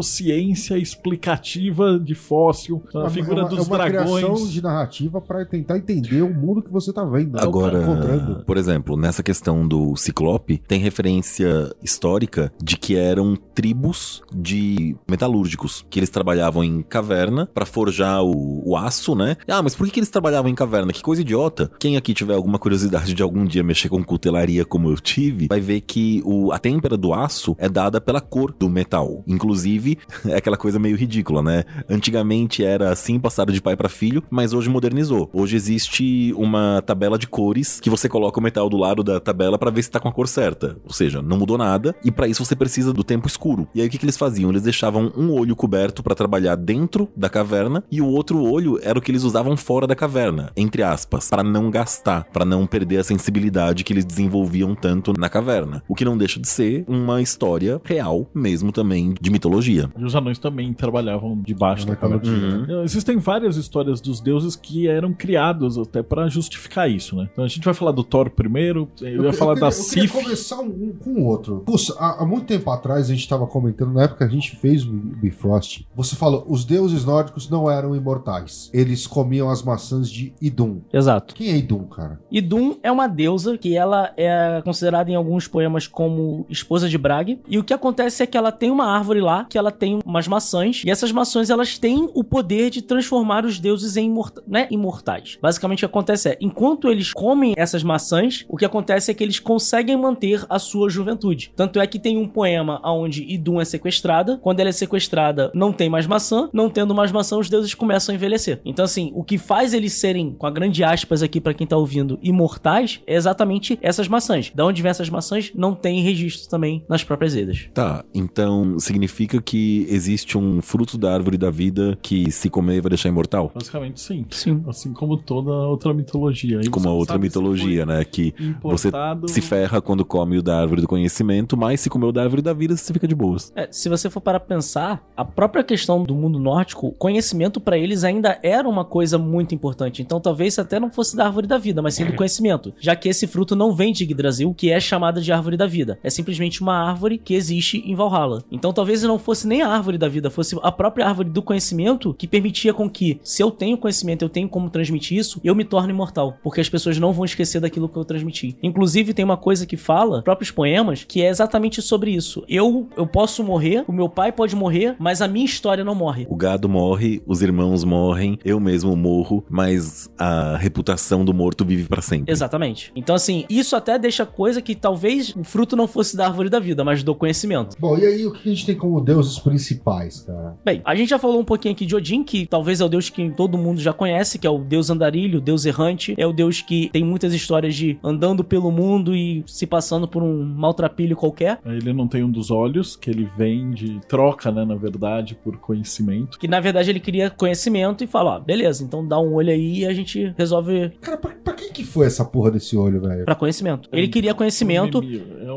protociência explicativa de fóssil, a Uma- figura é uma, dos é uma dragões. criação de narrativa pra tentar entender o mundo que você tá vendo. né? Agora, encontrando. por exemplo, nessa questão do Ciclope, tem referência histórica de que eram tribos de metalúrgicos, que eles trabalhavam em caverna pra forjar o, o aço, né? Ah, mas por que, que eles trabalhavam em caverna? caverna. Que coisa idiota. Quem aqui tiver alguma curiosidade de algum dia mexer com cutelaria como eu tive, vai ver que o, a têmpera do aço é dada pela cor do metal. Inclusive, <laughs> é aquela coisa meio ridícula, né? Antigamente era assim, passado de pai para filho, mas hoje modernizou. Hoje existe uma tabela de cores que você coloca o metal do lado da tabela para ver se tá com a cor certa. Ou seja, não mudou nada e para isso você precisa do tempo escuro. E aí o que, que eles faziam? Eles deixavam um olho coberto para trabalhar dentro da caverna e o outro olho era o que eles usavam fora da caverna, entre aspas, para não gastar, para não perder a sensibilidade que eles desenvolviam tanto na caverna. O que não deixa de ser uma história real, mesmo também de mitologia. E os anões também trabalhavam debaixo da caverna. mitologia. Uhum. Existem várias histórias dos deuses que eram criados até pra justificar isso, né? Então a gente vai falar do Thor primeiro, eu, ia falar queria, da eu queria Sif. começar um, com o outro. Puxa, há, há muito tempo atrás a gente tava comentando, na época a gente fez o Bifrost, você falou, os deuses nórdicos não eram imortais. Eles comiam as maçãs de Idun. Exato. Quem é Idun, cara? Idun é uma deusa que ela é considerada em alguns poemas como esposa de Brage. E o que acontece é que ela tem uma árvore lá, que ela tem umas maçãs. E essas maçãs, elas têm o poder de transformar os deuses em né, imortais. Basicamente, o que acontece é, enquanto eles comem essas maçãs, o que acontece é que eles conseguem manter a sua juventude. Tanto é que tem um poema onde Idun é sequestrada. Quando ela é sequestrada, não tem mais maçã. Não tendo mais maçã, os deuses começam a envelhecer. Então, assim, o que faz eles serem, com a grande aspas aqui pra quem tá ouvindo, imortais, é exatamente essas maçãs. Da onde vem essas maçãs, não tem registro também nas próprias Edas. Tá, então significa que existe um fruto da árvore da vida que se comer vai deixar imortal? Basicamente, sim. Sim. Assim como toda outra mitologia. E Como a outra mitologia, né? Que foi você importado- se ferra quando come o da árvore do conhecimento, mas se comer o da árvore da vida, você fica de boas. É, se você for para pensar, a própria questão do mundo nórdico, conhecimento pra eles ainda era uma coisa muito importante. Então talvez até não fosse da árvore da vida, mas sim do <laughs> conhecimento. Já que esse fruto não vem de Yggdrasil, que é chamada de árvore da vida. É simplesmente uma árvore que existe em Valhalla. Então talvez não fosse nem a árvore da vida, fosse a própria árvore do conhecimento que permitia com que, se eu tenho conhecimento, eu tenho como transmitir isso, eu me torno imortal. Porque as pessoas não vão esquecer daquilo que eu transmiti. Inclusive, tem uma coisa que fala, próprios poemas, que é exatamente sobre isso. Eu, eu posso morrer, o meu pai pode morrer, mas a minha história não morre. O gado morre, os irmãos morrem, eu mesmo morro, mas a reputação do morto vive pra sempre. Exatamente. Então, assim, isso até deixa coisa que talvez o fruto não fosse da árvore da vida, mas do conhecimento. Bom, e aí o que a gente tem como deuses principais, cara? Bem, a gente já falou um pouquinho aqui de Odin, que talvez é o deus que todo mundo já conhece, que é o deus andarilho, o deus errante. É o deus que tem muitas histórias de andando pelo mundo e se passando por um maltrapilho qualquer. Ele não tem um dos olhos, que ele vende, troca, né, na verdade, por conhecimento. Que na verdade ele queria conhecimento e fala: ó, beleza, então dá um olho aí e a gente resolve Cara, pra, pra quem que foi essa porra desse olho, velho? pra conhecimento. Ele queria conhecimento.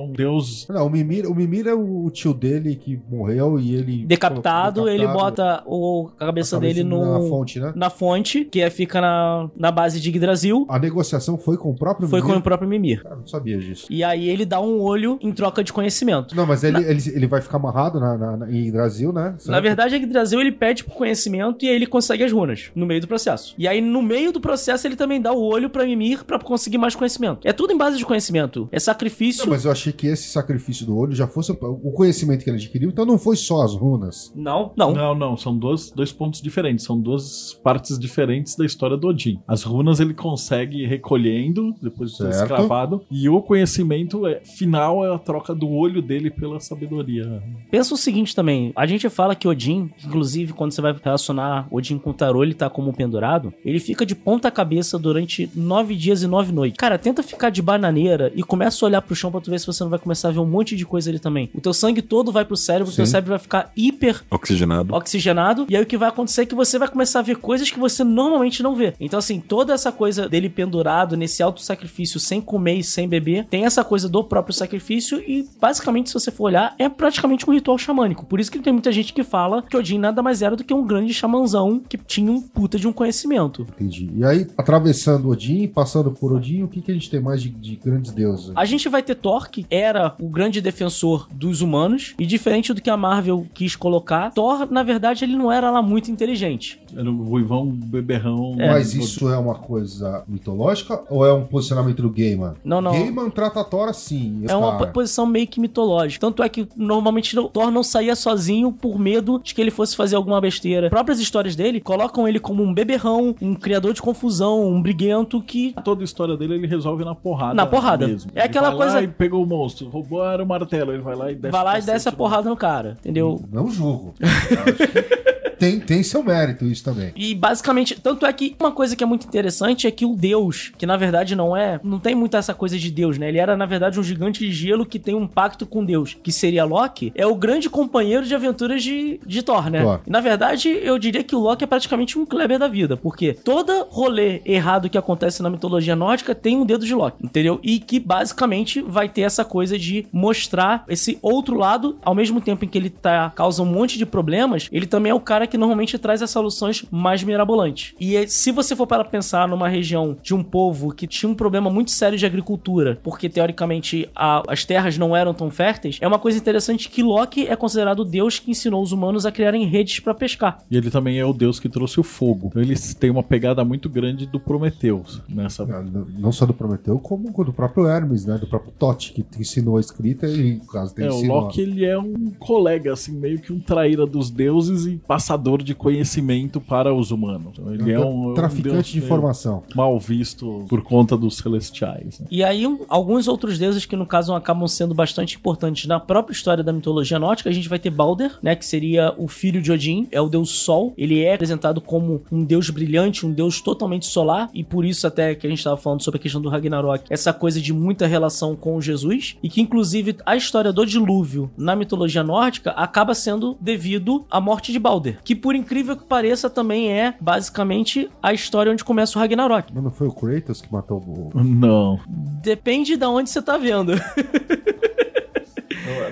Um deus. Não, o Mimir, o Mimir é o tio dele que morreu e ele. Decapitado, ele bota o, a cabeça a dele no, na fonte, né? na fonte, que é, fica na, na base de Yggdrasil. A negociação foi com o próprio Foi com Mimir? o próprio Mimir. Cara, não sabia disso. E aí ele dá um olho em troca de conhecimento. Não, mas ele, ele, ele vai ficar amarrado na, na, na- em Brasil, né? Certo? Na verdade, Yggdrasil ele pede por conhecimento e aí ele consegue as runas no meio do processo. E aí, no meio do processo, ele também dá o olho pra Mimir pra conseguir mais conhecimento. É tudo em base de conhecimento. É sacrifício. Não, mas eu achei que esse sacrifício do olho já fosse o conhecimento que ele adquiriu, então não foi só as runas. Não, não. Não, não, são dois, dois pontos diferentes, são duas partes diferentes da história do Odin. As runas ele consegue ir recolhendo depois de ser escravado, e o conhecimento é, final é a troca do olho dele pela sabedoria. Pensa o seguinte também, a gente fala que Odin, inclusive quando você vai relacionar Odin com o tarô, ele tá como pendurado, ele fica de ponta cabeça durante nove dias e nove noites. Cara, tenta ficar de bananeira e começa a olhar pro chão pra tu ver se você vai começar a ver um monte de coisa ali também. O teu sangue todo vai pro cérebro, o teu cérebro vai ficar hiper Oxigenado. oxigenado, e aí o que vai acontecer é que você vai começar a ver coisas que você normalmente não vê. Então, assim, toda essa coisa dele pendurado nesse auto-sacrifício, sem comer e sem beber, tem essa coisa do próprio sacrifício, e basicamente, se você for olhar, é praticamente um ritual xamânico. Por isso que tem muita gente que fala que Odin nada mais era do que um grande xamanzão que tinha um puta de um conhecimento. Entendi. E aí, atravessando Odin, passando por Odin, o que, que a gente tem mais de, de grandes deuses? A gente vai ter Thor, que era o grande defensor dos humanos. E diferente do que a Marvel quis colocar, Thor, na verdade, ele não era lá muito inteligente. Era um ruivão beberrão. Mas isso é uma coisa mitológica ou é um posicionamento do Gaiman? Não, não. Gaiman trata Thor assim. É uma cara. posição meio que mitológica. Tanto é que normalmente o Thor não saía sozinho por medo de que ele fosse fazer alguma besteira. As próprias histórias dele colocam ele como um beberrão, um criador de confusão, um briguento que. Toda a história dele ele resolve na porrada. Na porrada. Mesmo. É aquela Ele vai lá coisa- e pegou o monstro, roubou era o martelo, ele vai lá e desce. vai lá e desce a porrada no cara, entendeu? Não julgo. <laughs> Tem, tem seu mérito isso também. E basicamente, tanto é que uma coisa que é muito interessante é que o Deus, que na verdade não é, não tem muito essa coisa de Deus, né? Ele era na verdade um gigante de gelo que tem um pacto com Deus, que seria Loki, é o grande companheiro de aventuras de, de Thor, né? E, na verdade, eu diria que o Loki é praticamente um Kleber da vida, porque todo rolê errado que acontece na mitologia nórdica tem um dedo de Loki, entendeu? E que basicamente vai ter essa coisa de mostrar esse outro lado, ao mesmo tempo em que ele tá causa um monte de problemas, ele também é o cara que normalmente traz as soluções mais mirabolantes. E é- se você for para pensar numa região de um povo que tinha um problema muito sério de agricultura, porque teoricamente a- as terras não eram tão férteis, é uma coisa interessante que Loki é considerado o deus que ensinou os humanos a criarem redes para pescar. E ele também é o deus que trouxe o fogo. Então eles têm uma pegada muito grande do Prometheus nessa. Não não só do Prometeu, como do próprio Hermes, né? Do próprio Totti, que ensinou a escrita e, no caso, te É, o. Loki ele é um colega, assim, meio que um traíra dos deuses e passador de conhecimento para os humanos. Então, ele é um, é um traficante deus de informação. mal visto por conta dos celestiais. né? E aí, um- alguns outros deuses que, no caso, acabam sendo bastante importantes na própria história da mitologia nórdica, a gente vai ter Balder, né? Que seria o filho de Odin, é o deus Sol. Ele é apresentado como um deus brilhante, um deus totalmente solar, e por isso até que a gente estava falando sobre a questão do Ragnarok, essa coisa de muita relação com Jesus, e que, inclusive, a história do dilúvio na mitologia nórdica acaba sendo devido à morte de Balder, que, por incrível que pareça, também é, basicamente, a história onde começa o Ragnarok. Mas não foi o Kratos que matou o. Não. Depende de onde você tá vendo. <laughs>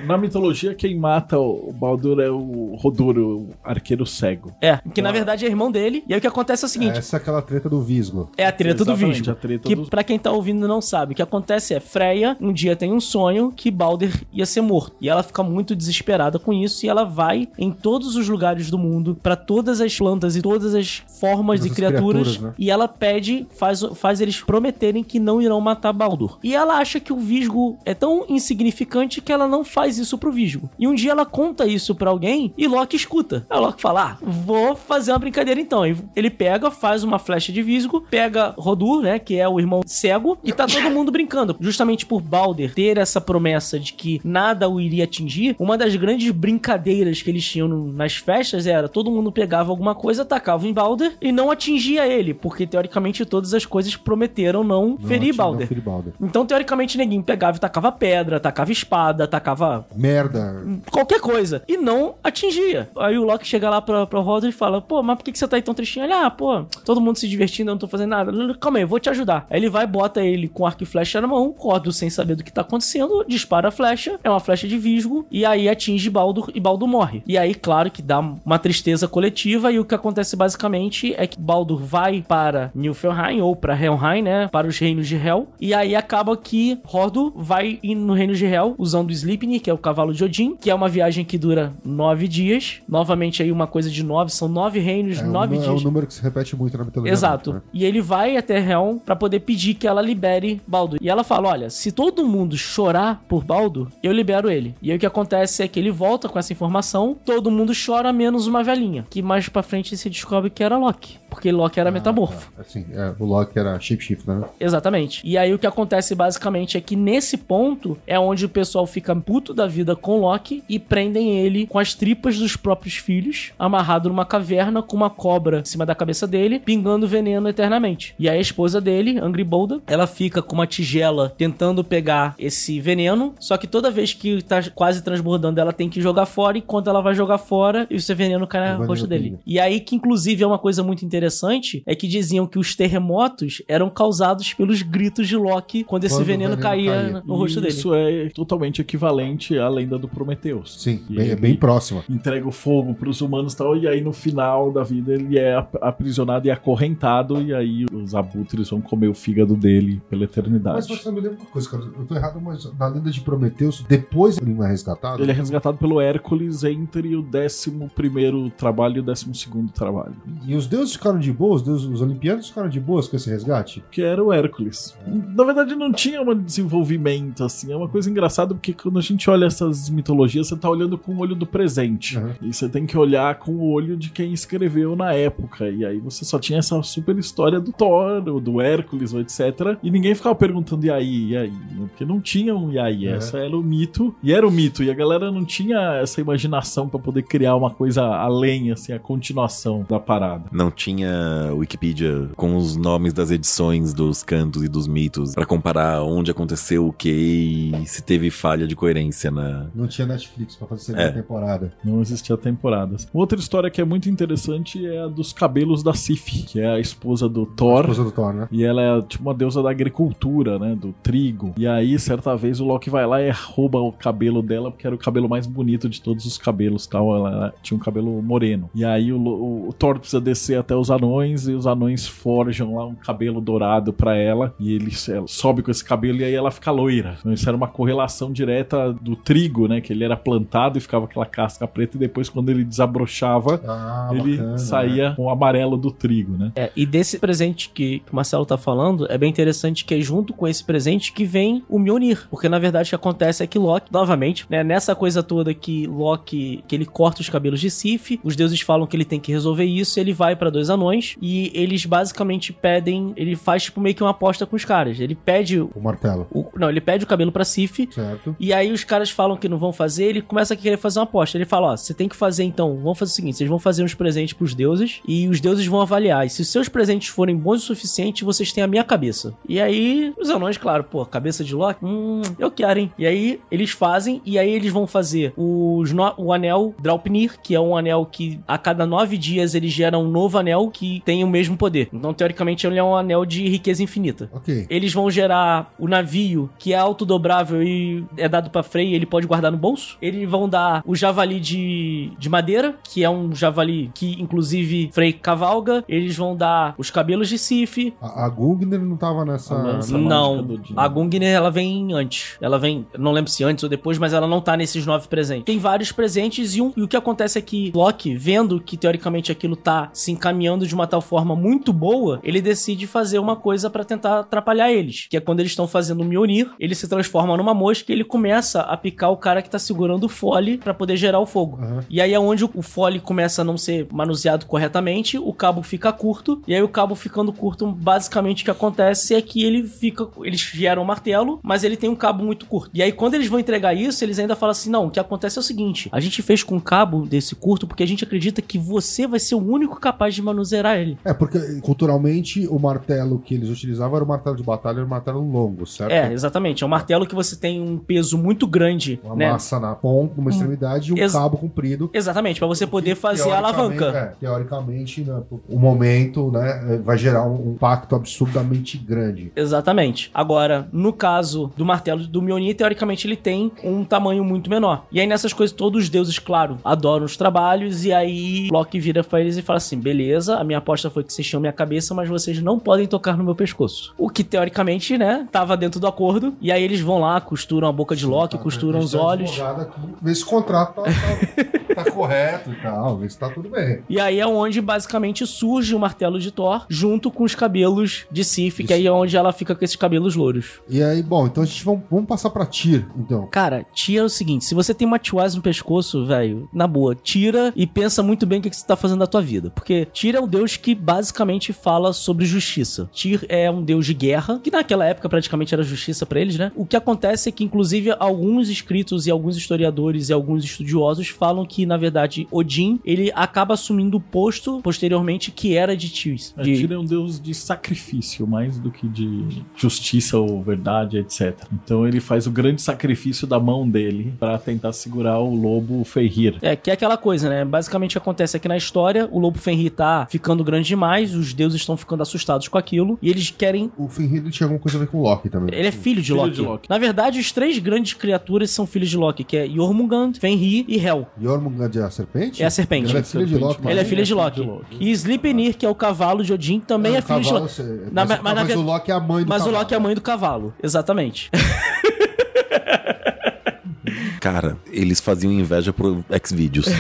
Na mitologia, quem mata o Baldur é o Rodur, o arqueiro cego. É, que na verdade é irmão dele. E aí o que acontece é o seguinte: Essa é aquela treta do Visgo. é, a treta do Exatamente, Visgo. a treta que dos- pra quem tá ouvindo e não sabe, o que acontece é Freya um dia tem um sonho que Balder ia ser morto. E ela fica muito desesperada com isso e ela vai em todos os lugares do mundo, pra todas as plantas e todas as formas de criaturas, criaturas, né? e ela pede, faz, faz eles prometerem que não irão matar Baldur. E ela acha que o Visgo é tão insignificante que ela não faz isso pro Visgo. E um dia ela conta isso pra alguém e Loki escuta. Aí Loki fala: Ah, vou fazer uma brincadeira então. E ele pega, faz uma flecha de Visgo, pega Rodur, né, que é o irmão cego, e tá todo mundo brincando. Justamente por Balder ter essa promessa de que nada o iria atingir, uma das grandes brincadeiras que eles tinham nas festas era todo mundo pegava alguma coisa, atacava em Balder e não atingia ele, porque teoricamente todas as coisas prometeram não, Não, ferir Balder. Balder. Então, teoricamente, ninguém pegava e tacava pedra, tacava espada, tacava Merda. qualquer coisa. E não atingia. Aí o Loki chega lá pra, pra Roder e fala: Pô, mas por que, que você tá aí tão tristinho? Ele, ah, pô, todo mundo se divertindo, eu não tô fazendo nada. Calma aí, eu vou te ajudar. Aí ele vai, bota ele com arco e flecha na mão, Roder sem saber do que tá acontecendo, dispara a flecha, é uma flecha de visgo, e aí atinge Baldur e Baldur morre. E aí, claro que dá uma tristeza coletiva, e o que acontece basicamente é que Baldur vai para Nilfheim, ou para Helheim, né, para os reinos de Hel, e aí acaba que Rodur vai ir no reino de Hel, usando o Que é o cavalo de Odin, que é uma viagem que dura nove dias. Novamente aí uma coisa de nove, são nove reinos, É um, nove é dias. um número que se repete muito na mitologia. Exato. nórdica, E ele vai até Helm pra poder pedir que ela libere Baldur. E ela fala: Olha, se todo mundo chorar por Baldur, eu libero ele. E aí o que acontece é que ele volta com essa informação, todo mundo chora, menos uma velhinha. Que mais pra frente se descobre que era Loki. Porque Loki era metamorfo. né? Assim, é, o Loki era shapeshifter, né? Exatamente. E aí o que acontece basicamente é que nesse ponto é onde o pessoal fica puto da vida com Loki e prendem ele com as tripas dos próprios filhos, amarrado numa caverna com uma cobra em cima da cabeça dele, pingando veneno eternamente. E aí a esposa dele, Angribolda, ela fica com uma tigela tentando pegar esse veneno, só que toda vez que tá quase transbordando, ela tem que jogar fora e quando ela vai jogar fora, esse veneno cai veneno rosto dele. pinga. E aí que inclusive é uma coisa muito interessante, é que diziam que os terremotos eram causados pelos gritos de Loki quando esse Quando veneno, veneno caía, caía. no rosto dele. Isso é totalmente equivalente equivalente à lenda do Prometheus. Sim, bem, é bem próxima. Entrega o fogo pros humanos e tal, e aí no final da vida ele é ap- aprisionado e acorrentado, e aí os abutres vão comer o fígado dele pela eternidade. Mas você me lembra uma coisa, cara. Eu tô errado, mas na lenda de Prometheus, depois ele não é resgatado? Ele é resgatado pelo Hércules entre o 11 trabalho e o 12 trabalho. E os deuses ficaram de boas? Os, deuses, os olimpianos ficaram de boas com esse resgate? Que era o Hércules. Na verdade, não tinha um desenvolvimento, assim. É uma coisa engraçada porque quando a gente olha essas mitologias, você tá olhando com o olho do presente. Uhum. E você tem que olhar com o olho de quem escreveu na época. E aí você só tinha essa super história do Thor, ou do Hércules, ou etc. E ninguém ficava perguntando e aí, e aí? Porque não tinha um e aí. É. Essa era o mito. E era o mito. E a galera não tinha essa imaginação pra poder criar uma coisa além, assim, a continuação da parada. Não tinha Wikipedia com os nomes das edições dos cantos e dos mitos pra comparar onde aconteceu o que e se teve falha de coerência na. Não tinha Netflix pra fazer segunda É. temporada. Não existia temporadas. Outra história que é muito interessante é a dos cabelos da Sif, que é a esposa do Thor. Esposa do Thor, né? E ela é tipo uma deusa da agricultura, né? Do trigo. E aí, certa vez, o Loki vai lá e rouba o cabelo dela, porque era o cabelo mais bonito de todos os cabelos tal. Ela, tinha um cabelo moreno. E aí o, Lo- o Thor precisa descer até os anões e os anões forjam lá um cabelo dourado pra ela. E ele ela sobe com esse cabelo e aí ela fica loira. Então isso era uma correlação direta do trigo, né? Que ele era plantado e ficava aquela casca preta. E depois, quando ele desabrochava, Ah, ele bacana, né? saía com o amarelo do trigo, né? É, e desse presente que, o Marcelo tá falando, é bem interessante que é junto com esse presente que vem o Mjolnir. Porque na verdade o que acontece é que Loki, novamente, né, nessa coisa toda que Loki, que ele corta os cabelos de Sif, os deuses falam que ele tem que resolver isso, ele vai pra dois anões e eles basicamente pedem, ele faz tipo meio que uma aposta com os caras. Ele pede o, O martelo. não, ele pede o cabelo pra Sif Certo. e aí os caras falam que não vão fazer, ele começa a querer fazer uma aposta. Ele fala, ó, você tem que fazer então, vamos fazer o seguinte, vocês vão fazer uns presentes pros deuses e os deuses vão avaliar. E se os seus presentes forem bons o suficiente, vocês têm a minha cabeça. E aí, os anões, claro, pô, cabeça de Loki, hum, eu quero, hein? E aí, eles fazem, e aí eles vão fazer os no- o anel Draupnir, que é um anel que a cada nove dias ele gera um novo anel que tem o mesmo poder. Então, teoricamente, ele é um anel de riqueza infinita. Ok. Eles vão gerar o navio, que é autodobrável e é dado pra Frey, ele pode guardar no bolso. Eles vão dar o javali de, de madeira, que é um javali que, inclusive, Frey cavalga. Eles vão dar os cabelos de Sif. A, a Gugner não tava nessa. A lança. Essa Não, a Gungnir ela vem antes. Ela vem, não lembro se antes ou depois, mas ela não tá nesses nove presentes. Tem vários presentes e, um, e o que acontece é que Loki, vendo que teoricamente aquilo tá se encaminhando de uma tal forma muito boa, ele decide fazer uma coisa pra tentar atrapalhar eles. Que é quando eles estão fazendo o Mjolnir, ele se transforma numa mosca e ele começa a picar o cara que tá segurando o fole pra poder gerar o fogo. Aham. E aí é onde o fole começa a não ser manuseado corretamente, o cabo fica curto, e aí o cabo ficando curto, basicamente o que acontece é que ele fica. Eles geram um martelo, mas ele tem um cabo muito curto. E aí, quando eles vão entregar isso, eles ainda falam assim: não, o que acontece é o seguinte: a gente fez com um cabo desse curto porque a gente acredita que você vai ser o único capaz de manusear ele. É, porque culturalmente o martelo que eles utilizavam era o martelo de batalha, era o martelo longo, certo? É, exatamente. É um martelo que você tem um peso muito grande, Uma né? massa na ponta, uma extremidade e um Ex- cabo comprido. Exatamente, pra você poder fazer a alavanca. É, teoricamente, né, o momento, né, vai gerar um impacto absurdamente grande. Exatamente. Agora, no caso do martelo do Mjolnir, teoricamente ele tem um tamanho muito menor. E aí nessas coisas, todos os deuses, claro, adoram os trabalhos. E aí Loki vira pra eles e fala assim: beleza, a minha aposta foi que vocês tinham minha cabeça, mas vocês não podem tocar no meu pescoço. O que teoricamente, né, tava dentro do acordo. E aí eles vão lá, costuram a boca de Loki, Tá, costuram a os tá olhos. aqui, Vê se contrato tá, tá- <laughs> tá correto e tal, vê se tá tudo bem. E aí é onde basicamente surge o martelo de Thor junto com os cabelos de Sif, que aí é onde ela fica com esses cabelos louros. E aí, bom, então a gente vamos, vamos passar pra Tyr, então. Cara, tira o seguinte: se você tem uma Twice no pescoço, velho, na boa, tira e pensa muito bem o que, que você tá fazendo da tua vida. Porque Tyr é um deus que basicamente fala sobre justiça. Tyr é um deus de guerra, que naquela época praticamente era justiça pra eles, né? O que acontece é que, inclusive, alguns escritos e alguns historiadores e alguns estudiosos falam que, na verdade, Odin, ele acaba assumindo o posto posteriormente que era de Tyr. A De... Tyr é um deus de sacrifício, mais do que de justiça ou verdade, etc. Então ele faz o grande sacrifício da mão dele pra tentar segurar o lobo Fenrir. É, que é aquela coisa, né? Basicamente acontece aqui na história, o lobo Fenrir tá ficando grande demais, os deuses estão ficando assustados com aquilo, e eles querem O Fenrir tinha alguma coisa a ver com o Loki também. Ele é filho de, Filho Loki. de Loki. Na verdade, os três grandes criaturas são filhos de Loki, que é Jormungand, Fenrir e Hel. Jormungand é a serpente? É a serpente. Ele é filho de Loki. mas Ele é filho é de Loki. de. E Sleipnir, que é o cavalo de Odin, também é, o filho de Loki. você- Na- mas, mas na mas ver- o Loki é a mãe do Mas o cavalo. Loki é a mãe do cavalo, exatamente. Cara, eles faziam inveja pro Xvideos. <laughs>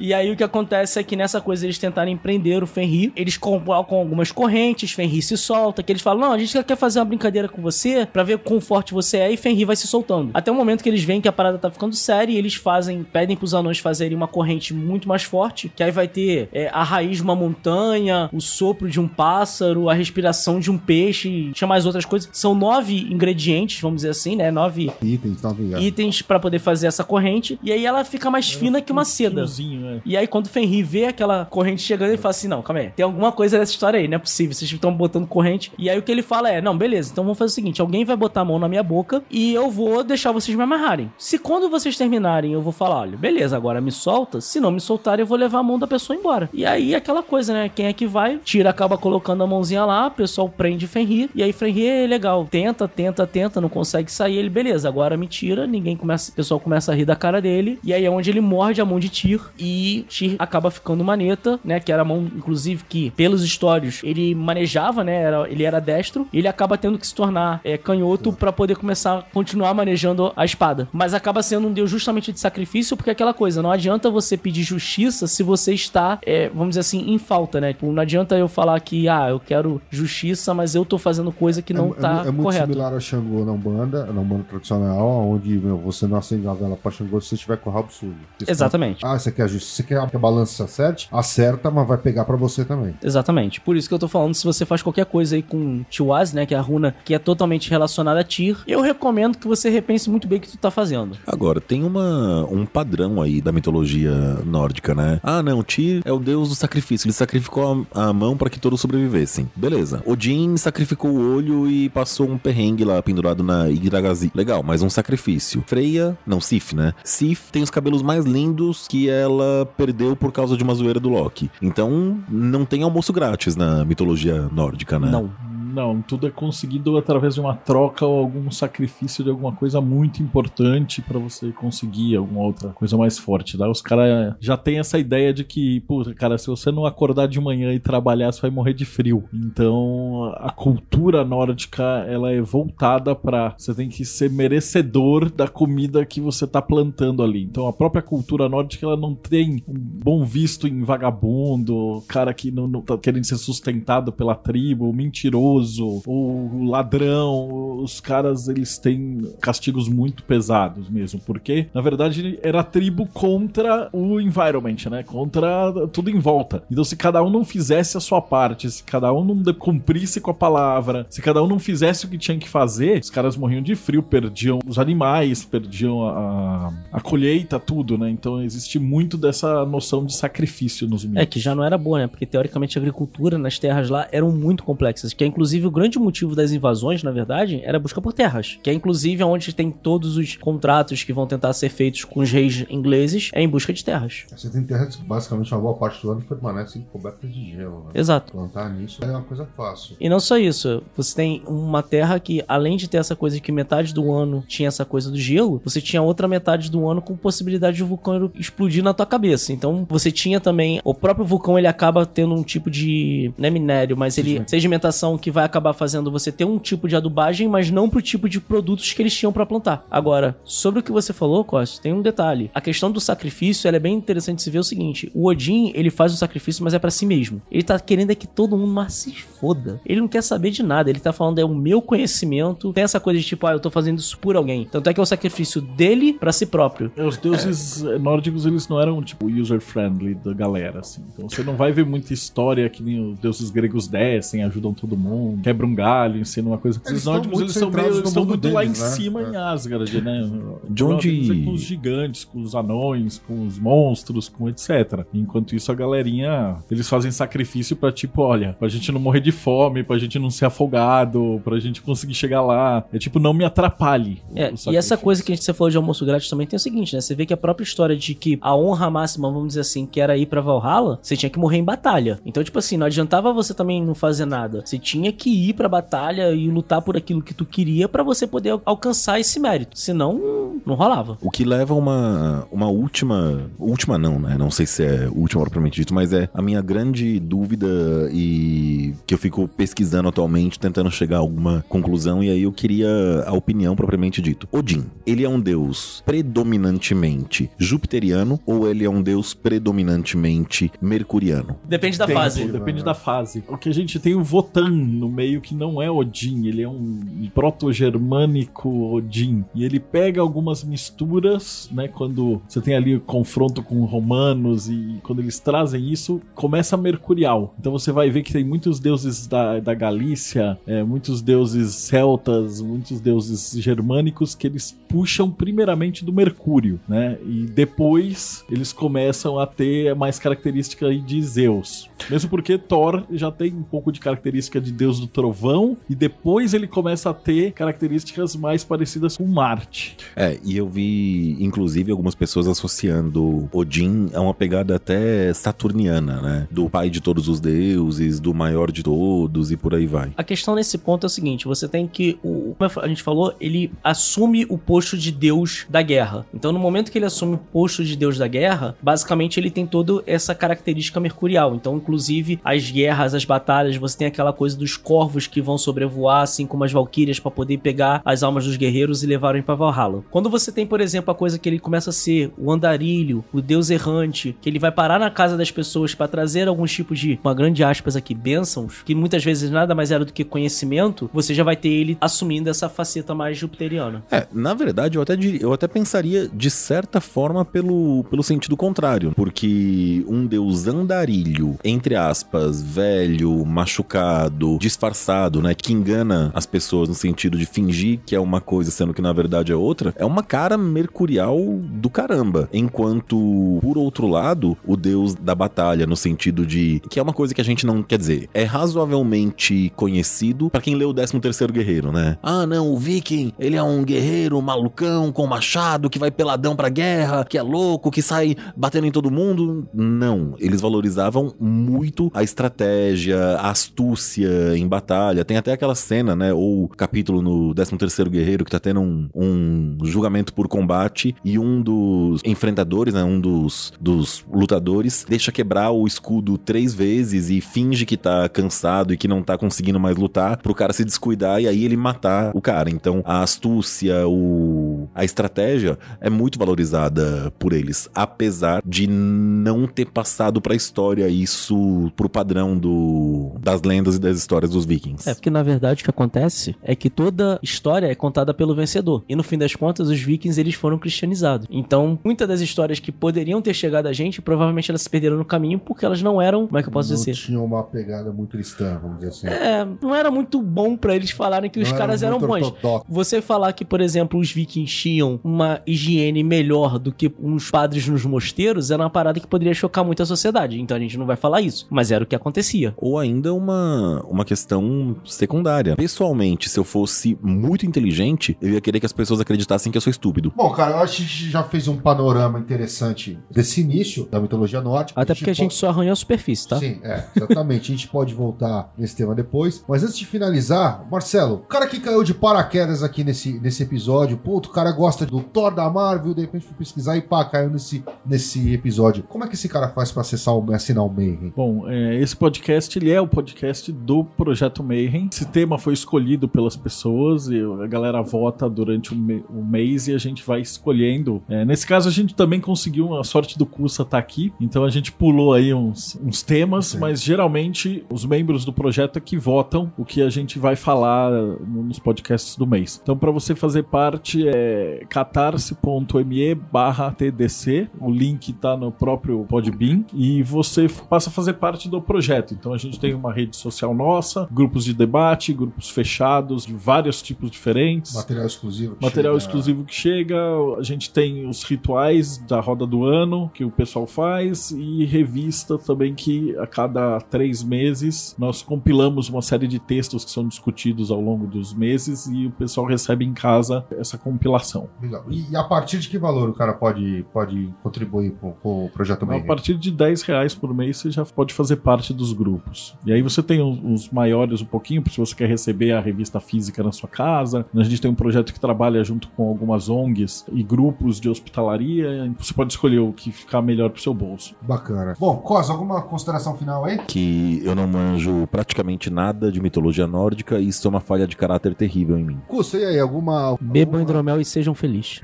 E aí o que acontece é que nessa coisa eles tentarem prender o Fenrir, eles colocam algumas correntes, Fenrir se solta, que eles falam, não, a gente quer fazer uma brincadeira com você pra ver quão forte você é, e Fenrir vai se soltando. Até o momento que eles veem que a parada tá ficando séria e eles fazem, pedem pros anões fazerem uma corrente muito mais forte, que aí vai ter é, a raiz de uma montanha, o sopro de um pássaro, a respiração de um peixe, tinha mais outras coisas. São nove ingredientes, vamos dizer assim, né? Nove Itens, não ligado. itens pra poder fazer essa corrente, e aí ela fica mais fina que uma seda. Fiozinho, E aí, quando o Fenrir vê aquela corrente chegando, ele fala assim: Não, calma aí, tem alguma coisa nessa história aí, não é possível. Vocês estão botando corrente. E aí, o que ele fala é: Não, beleza, então vamos fazer o seguinte: alguém vai botar a mão na minha boca e eu vou deixar vocês me amarrarem. Se quando vocês terminarem, eu vou falar: Olha, beleza, agora me solta. Se não me soltarem, eu vou levar a mão da pessoa embora. E aí, aquela coisa, né? Quem é que vai? Tira, acaba colocando a mãozinha lá, o pessoal prende Fenrir. E aí, Fenrir é legal. Tenta, tenta, tenta, não consegue sair. Ele, beleza, agora me tira. Ninguém começa, o pessoal começa a rir da cara dele. E aí é onde ele morde a mão de Tyr. E Tyr acaba ficando maneta, né? Que era a mão, inclusive, que pelos histórios ele manejava, né? Era, ele era destro. E ele acaba tendo que se tornar é, canhoto pra poder começar a continuar manejando a espada. Mas acaba sendo um deus justamente de sacrifício, porque é aquela coisa, não adianta você pedir justiça se você está, é, vamos dizer assim, em falta, né? Tipo, não adianta eu falar que, ah, eu quero justiça, mas eu tô fazendo coisa que não é, tá é, é muito correto. similar ao Xangô na Umbanda, na Umbanda tradicional, onde meu, você não acende a vela pra Xangô se você estiver com o rabo sujo. Exatamente. Ah, você quer a justiça, você quer que a balança se acerte? Acerta, mas vai pegar pra você também. Exatamente. Por isso que eu tô falando, se você faz qualquer coisa aí com Tiwaz, né, que é a runa que é totalmente relacionada a Tyr, eu recomendo que você repense muito bem o que tu tá fazendo. Agora, tem uma, um padrão aí da mitologia nórdica, né? Ah, não, Tyr é o deus do sacrifício. Ele sacrificou a, a mão para que todos sobrevivessem. Beleza. Odin sacrificou o olho e passou um perrengue lá pendurado na Yggdrasil. Legal, mas um sacrifício. Freya, não, Sif, né? Sif tem os cabelos mais lindos que ela perdeu por causa de uma zoeira do Loki. Então, não tem almoço grátis na mitologia nórdica, né? Não. Não, tudo é conseguido através de uma troca ou algum sacrifício de alguma coisa muito importante pra você conseguir alguma outra coisa mais forte. Tá? Os caras já têm essa ideia de que, puta, cara, se você não acordar de manhã e trabalhar, você vai morrer de frio. Então, a cultura nórdica, ela é voltada pra você tem que ser merecedor da comida que você tá plantando ali. Então, a própria cultura nórdica, ela não tem um bom visto em vagabundo, cara que não, não tá querendo ser sustentado pela tribo, mentiroso, ou ladrão. Os caras, eles têm castigos muito pesados mesmo, porque, na verdade, era a tribo contra o environment, né? Contra tudo em volta. Então, se cada um não fizesse a sua parte, se cada um não cumprisse com a palavra, se cada um não fizesse o que tinha que fazer, os caras morriam de frio, perdiam os animais, perdiam a, a, a colheita, tudo, né? Então, existe muito dessa noção de sacrifício nos mitos. É que já não era boa, né? Porque teoricamente a agricultura nas terras lá eram muito complexas. Que é inclusive o grande motivo das invasões, na verdade, era a busca por terras. Que é inclusive onde tem todos os contratos que vão tentar ser feitos com os reis ingleses, é em busca de terras. Você tem terras que basicamente uma boa parte do ano permanecem cobertas de gelo. Né? Exato. Plantar nisso é uma coisa fácil. E não só isso, você tem uma terra que, além de ter essa coisa de que metade do ano tinha essa coisa do gelo, você tinha outra metade do ano com possibilidade de o vulcão explodir na tua cabeça. Então você tinha também. O próprio vulcão ele acaba tendo um tipo de. Não é minério, mas ele. Sedimentação que vai acabar fazendo você ter um tipo de adubagem, mas não pro tipo de produtos que eles tinham pra plantar. Agora, sobre o que você falou, Costa, tem um detalhe. A questão do sacrifício é bem interessante se ver o seguinte: o Odin ele faz o sacrifício, mas é pra si mesmo. Ele tá querendo é que todo mundo mas se foda. Ele não quer saber de nada. Ele tá falando é o meu conhecimento. Tem essa coisa de tipo, ah, eu tô fazendo isso por alguém. Tanto é que é o sacrifício dele pra si próprio. É, Os deuses eh, nórdicos, eles não eram, tipo, user-friendly da galera, assim. Então você não vai ver muita história que nem os deuses gregos descem, ajudam todo mundo, quebram um galho, ensinam uma coisa. Eles Os estão nórdicos, muito eles são meio, eles no estão mundo muito lá em deles, né? cima em Asgard, né? De onde- deles é com os gigantes, com os anões, com os monstros, com etc. Enquanto isso, a galerinha, eles fazem sacrifício pra tipo, olha, pra gente não morrer de fome, pra gente não ser afogado, pra gente conseguir chegar lá. É tipo, não me atrapalhe. É, e essa coisa que a gente você falou de almoço grátis também tem o seguinte, né? Você vê que a própria história de que a honra máxima, vamos dizer assim, que era ir pra Valhalla, você tinha que morrer em batalha. Então, tipo assim, não adiantava você também não fazer nada. Você tinha que ir pra batalha e lutar por aquilo que tu queria pra você poder al- alcançar esse mérito. Senão, não rolava. O que leva a uma, uma última. Última não, né? Não sei se é última propriamente dito, mas é a minha grande dúvida e que eu fico pesquisando atualmente, tentando chegar a alguma conclusão, e aí eu queria a opinião propriamente dito. Odin, ele é um deus predominantemente jupiteriano ou ele é um deus predominantemente mercuriano? Depende da Tempo, fase. Depende da fase. O que a gente tem o Votan no meio que não é Odin, ele é um proto-germânico Odin. E ele pega algumas misturas, né? Quando você tem ali o confronto com romanos e quando eles trazem isso, começa mercurial. Então você vai ver que tem muitos deuses da, da Galícia, é, muitos deuses celtas, muitos deuses germânicos que eles puxam primeiramente do Mercúrio, né? E depois eles começam a ter mais característica de Zeus. Mesmo porque Thor já tem um pouco de característica de deus do trovão e depois ele começa a ter características mais parecidas com Marte. É, e eu vi, inclusive, algumas pessoas associando Odin a uma pegada até saturniana, né? Do pai de todos os deuses, do maior de todos e por aí vai. A questão nesse ponto é o seguinte: você tem que. O, como a gente falou, ele assume o posto de Deus da guerra. Então, no momento que ele assume o posto de Deus da guerra, basicamente ele tem toda essa característica mercurial. Então, inclusive, as guerras, as batalhas, você tem aquela coisa dos corvos que vão sobrevoar, assim como as valquírias, para poder pegar as almas dos guerreiros e levarem para Valhalla. Quando você tem, por exemplo, a coisa que ele começa a ser o andarilho, o deus errante, que ele vai parar na casa das pessoas para trazer alguns tipos de, uma grande aspas aqui, bênçãos, que muitas vezes nada mais era do que conhecimento, você já vai ter ele assumindo essa faceta mais jupiteriana. É, na verdade, eu até, eu até pensaria de certa forma pelo, pelo sentido contrário. Porque um deus andarilho, entre aspas, velho, machucado, disfarçado, né? Que engana as pessoas no sentido de fingir que é uma coisa, sendo que na verdade é outra, é uma cara mercurial do caramba. Enquanto, por outro lado, o deus da batalha, no sentido de. que é uma coisa que a gente não. Quer dizer, é razoavelmente conhecido pra quem leu o 13 terceiro Guerreiro, né? Ah, não, o Viking, ele é um guerreiro malucão com machado que vai peladão pra guerra, que é louco, que sai batendo em todo mundo. Não, eles valorizavam muito a estratégia, a astúcia em batalha. Tem até aquela cena, né, ou capítulo no 13 terceiro Guerreiro que tá tendo um, um julgamento por combate e um dos enfrentadores, né, um dos, dos lutadores deixa quebrar o escudo três vezes e finge que tá cansado e que não tá conseguindo mais lutar pro cara se descuidar e aí ele matar o cara. Então a astúcia, o, a estratégia é muito valorizada por eles, apesar de não ter passado pra história isso pro padrão do, das lendas e das histórias dos vikings. É, porque na verdade o que acontece é que toda história é contada pelo vencedor. E no fim das contas, os vikings eles foram cristianizados. Então, muitas das histórias que poderiam ter chegado a gente, provavelmente elas se perderam no caminho porque elas não eram, como é que eu posso não dizer? tinha uma pegada muito cristã, vamos dizer assim. É, não era muito bom pra eles falarem que os Não caras eram bons. ortodoxo. Você falar que, por exemplo, os vikings tinham uma higiene melhor do que uns padres nos mosteiros era uma parada que poderia chocar muito a sociedade. Então a gente não vai falar isso. Mas era o que acontecia. Ou ainda uma, uma questão secundária. Pessoalmente, se eu fosse muito inteligente, eu ia querer que as pessoas acreditassem que eu sou estúpido. Bom, cara, eu acho que a gente já fez um panorama interessante desse início da mitologia nórdica. Até porque a gente pode- só arranhou a superfície, tá? Sim, é, exatamente. a gente pode voltar nesse tema depois. Mas antes de finalizar, Marcelo, o cara que caiu de paraquedas aqui nesse, nesse episódio, puto, o cara gosta do Thor da Marvel, de repente foi pesquisar e pá, caiu nesse, nesse episódio. Como é que esse cara faz pra acessar o, assinar o Mayhem? Bom, é, esse podcast ele é o podcast do Projeto Mayhem. Esse tema foi escolhido pelas pessoas e a galera vota durante o, me- o mês e a gente vai escolhendo. É, nesse caso, a gente também conseguiu a sorte do Cursa estar aqui, então a gente pulou aí uns, uns temas, mas geralmente os membros do projeto é que votam o que a gente vai falar no- nos podcasts do mês. Então, para você fazer parte, é, é catarse.me barra TDC. O link tá no próprio Podbean. E você passa a fazer parte do projeto. Então a gente tem uma rede social nossa, grupos de debate, grupos fechados, de vários tipos diferentes. Material exclusivo. que Material chega- exclusivo que chega, a gente tem os rituais da roda do ano que o pessoal faz e revista também que a cada três meses nós compilamos uma série de textos que são discutidos ao longo dos meses e o pessoal recebe em casa essa compilação. Legal. E, e a partir de que valor o cara pode, pode contribuir com, com o projeto A Mayhem? partir de 10 reais por mês você já pode fazer parte dos grupos. E aí você tem os, maiores um pouquinho, se você quer receber a revista física na sua casa. A gente tem um projeto que trabalha junto com algumas ONGs e grupos de hospitalaria. Você pode escolher o que ficar melhor pro seu bolso. Bacana. Bom, Cos, alguma consideração final aí? Que eu não manjo praticamente nada de mitologia nórdica e isso é uma falha de caráter terrível em mim. Custa, e aí, alguma. Bebam alguma- hidromel e sejam felizes.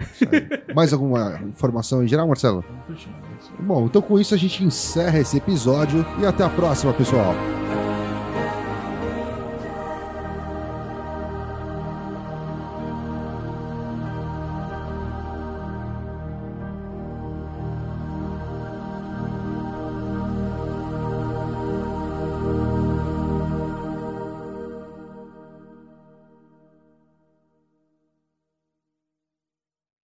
Mais alguma informação em geral, Marcelo? Bom, então com isso a gente encerra esse episódio e até a próxima, pessoal.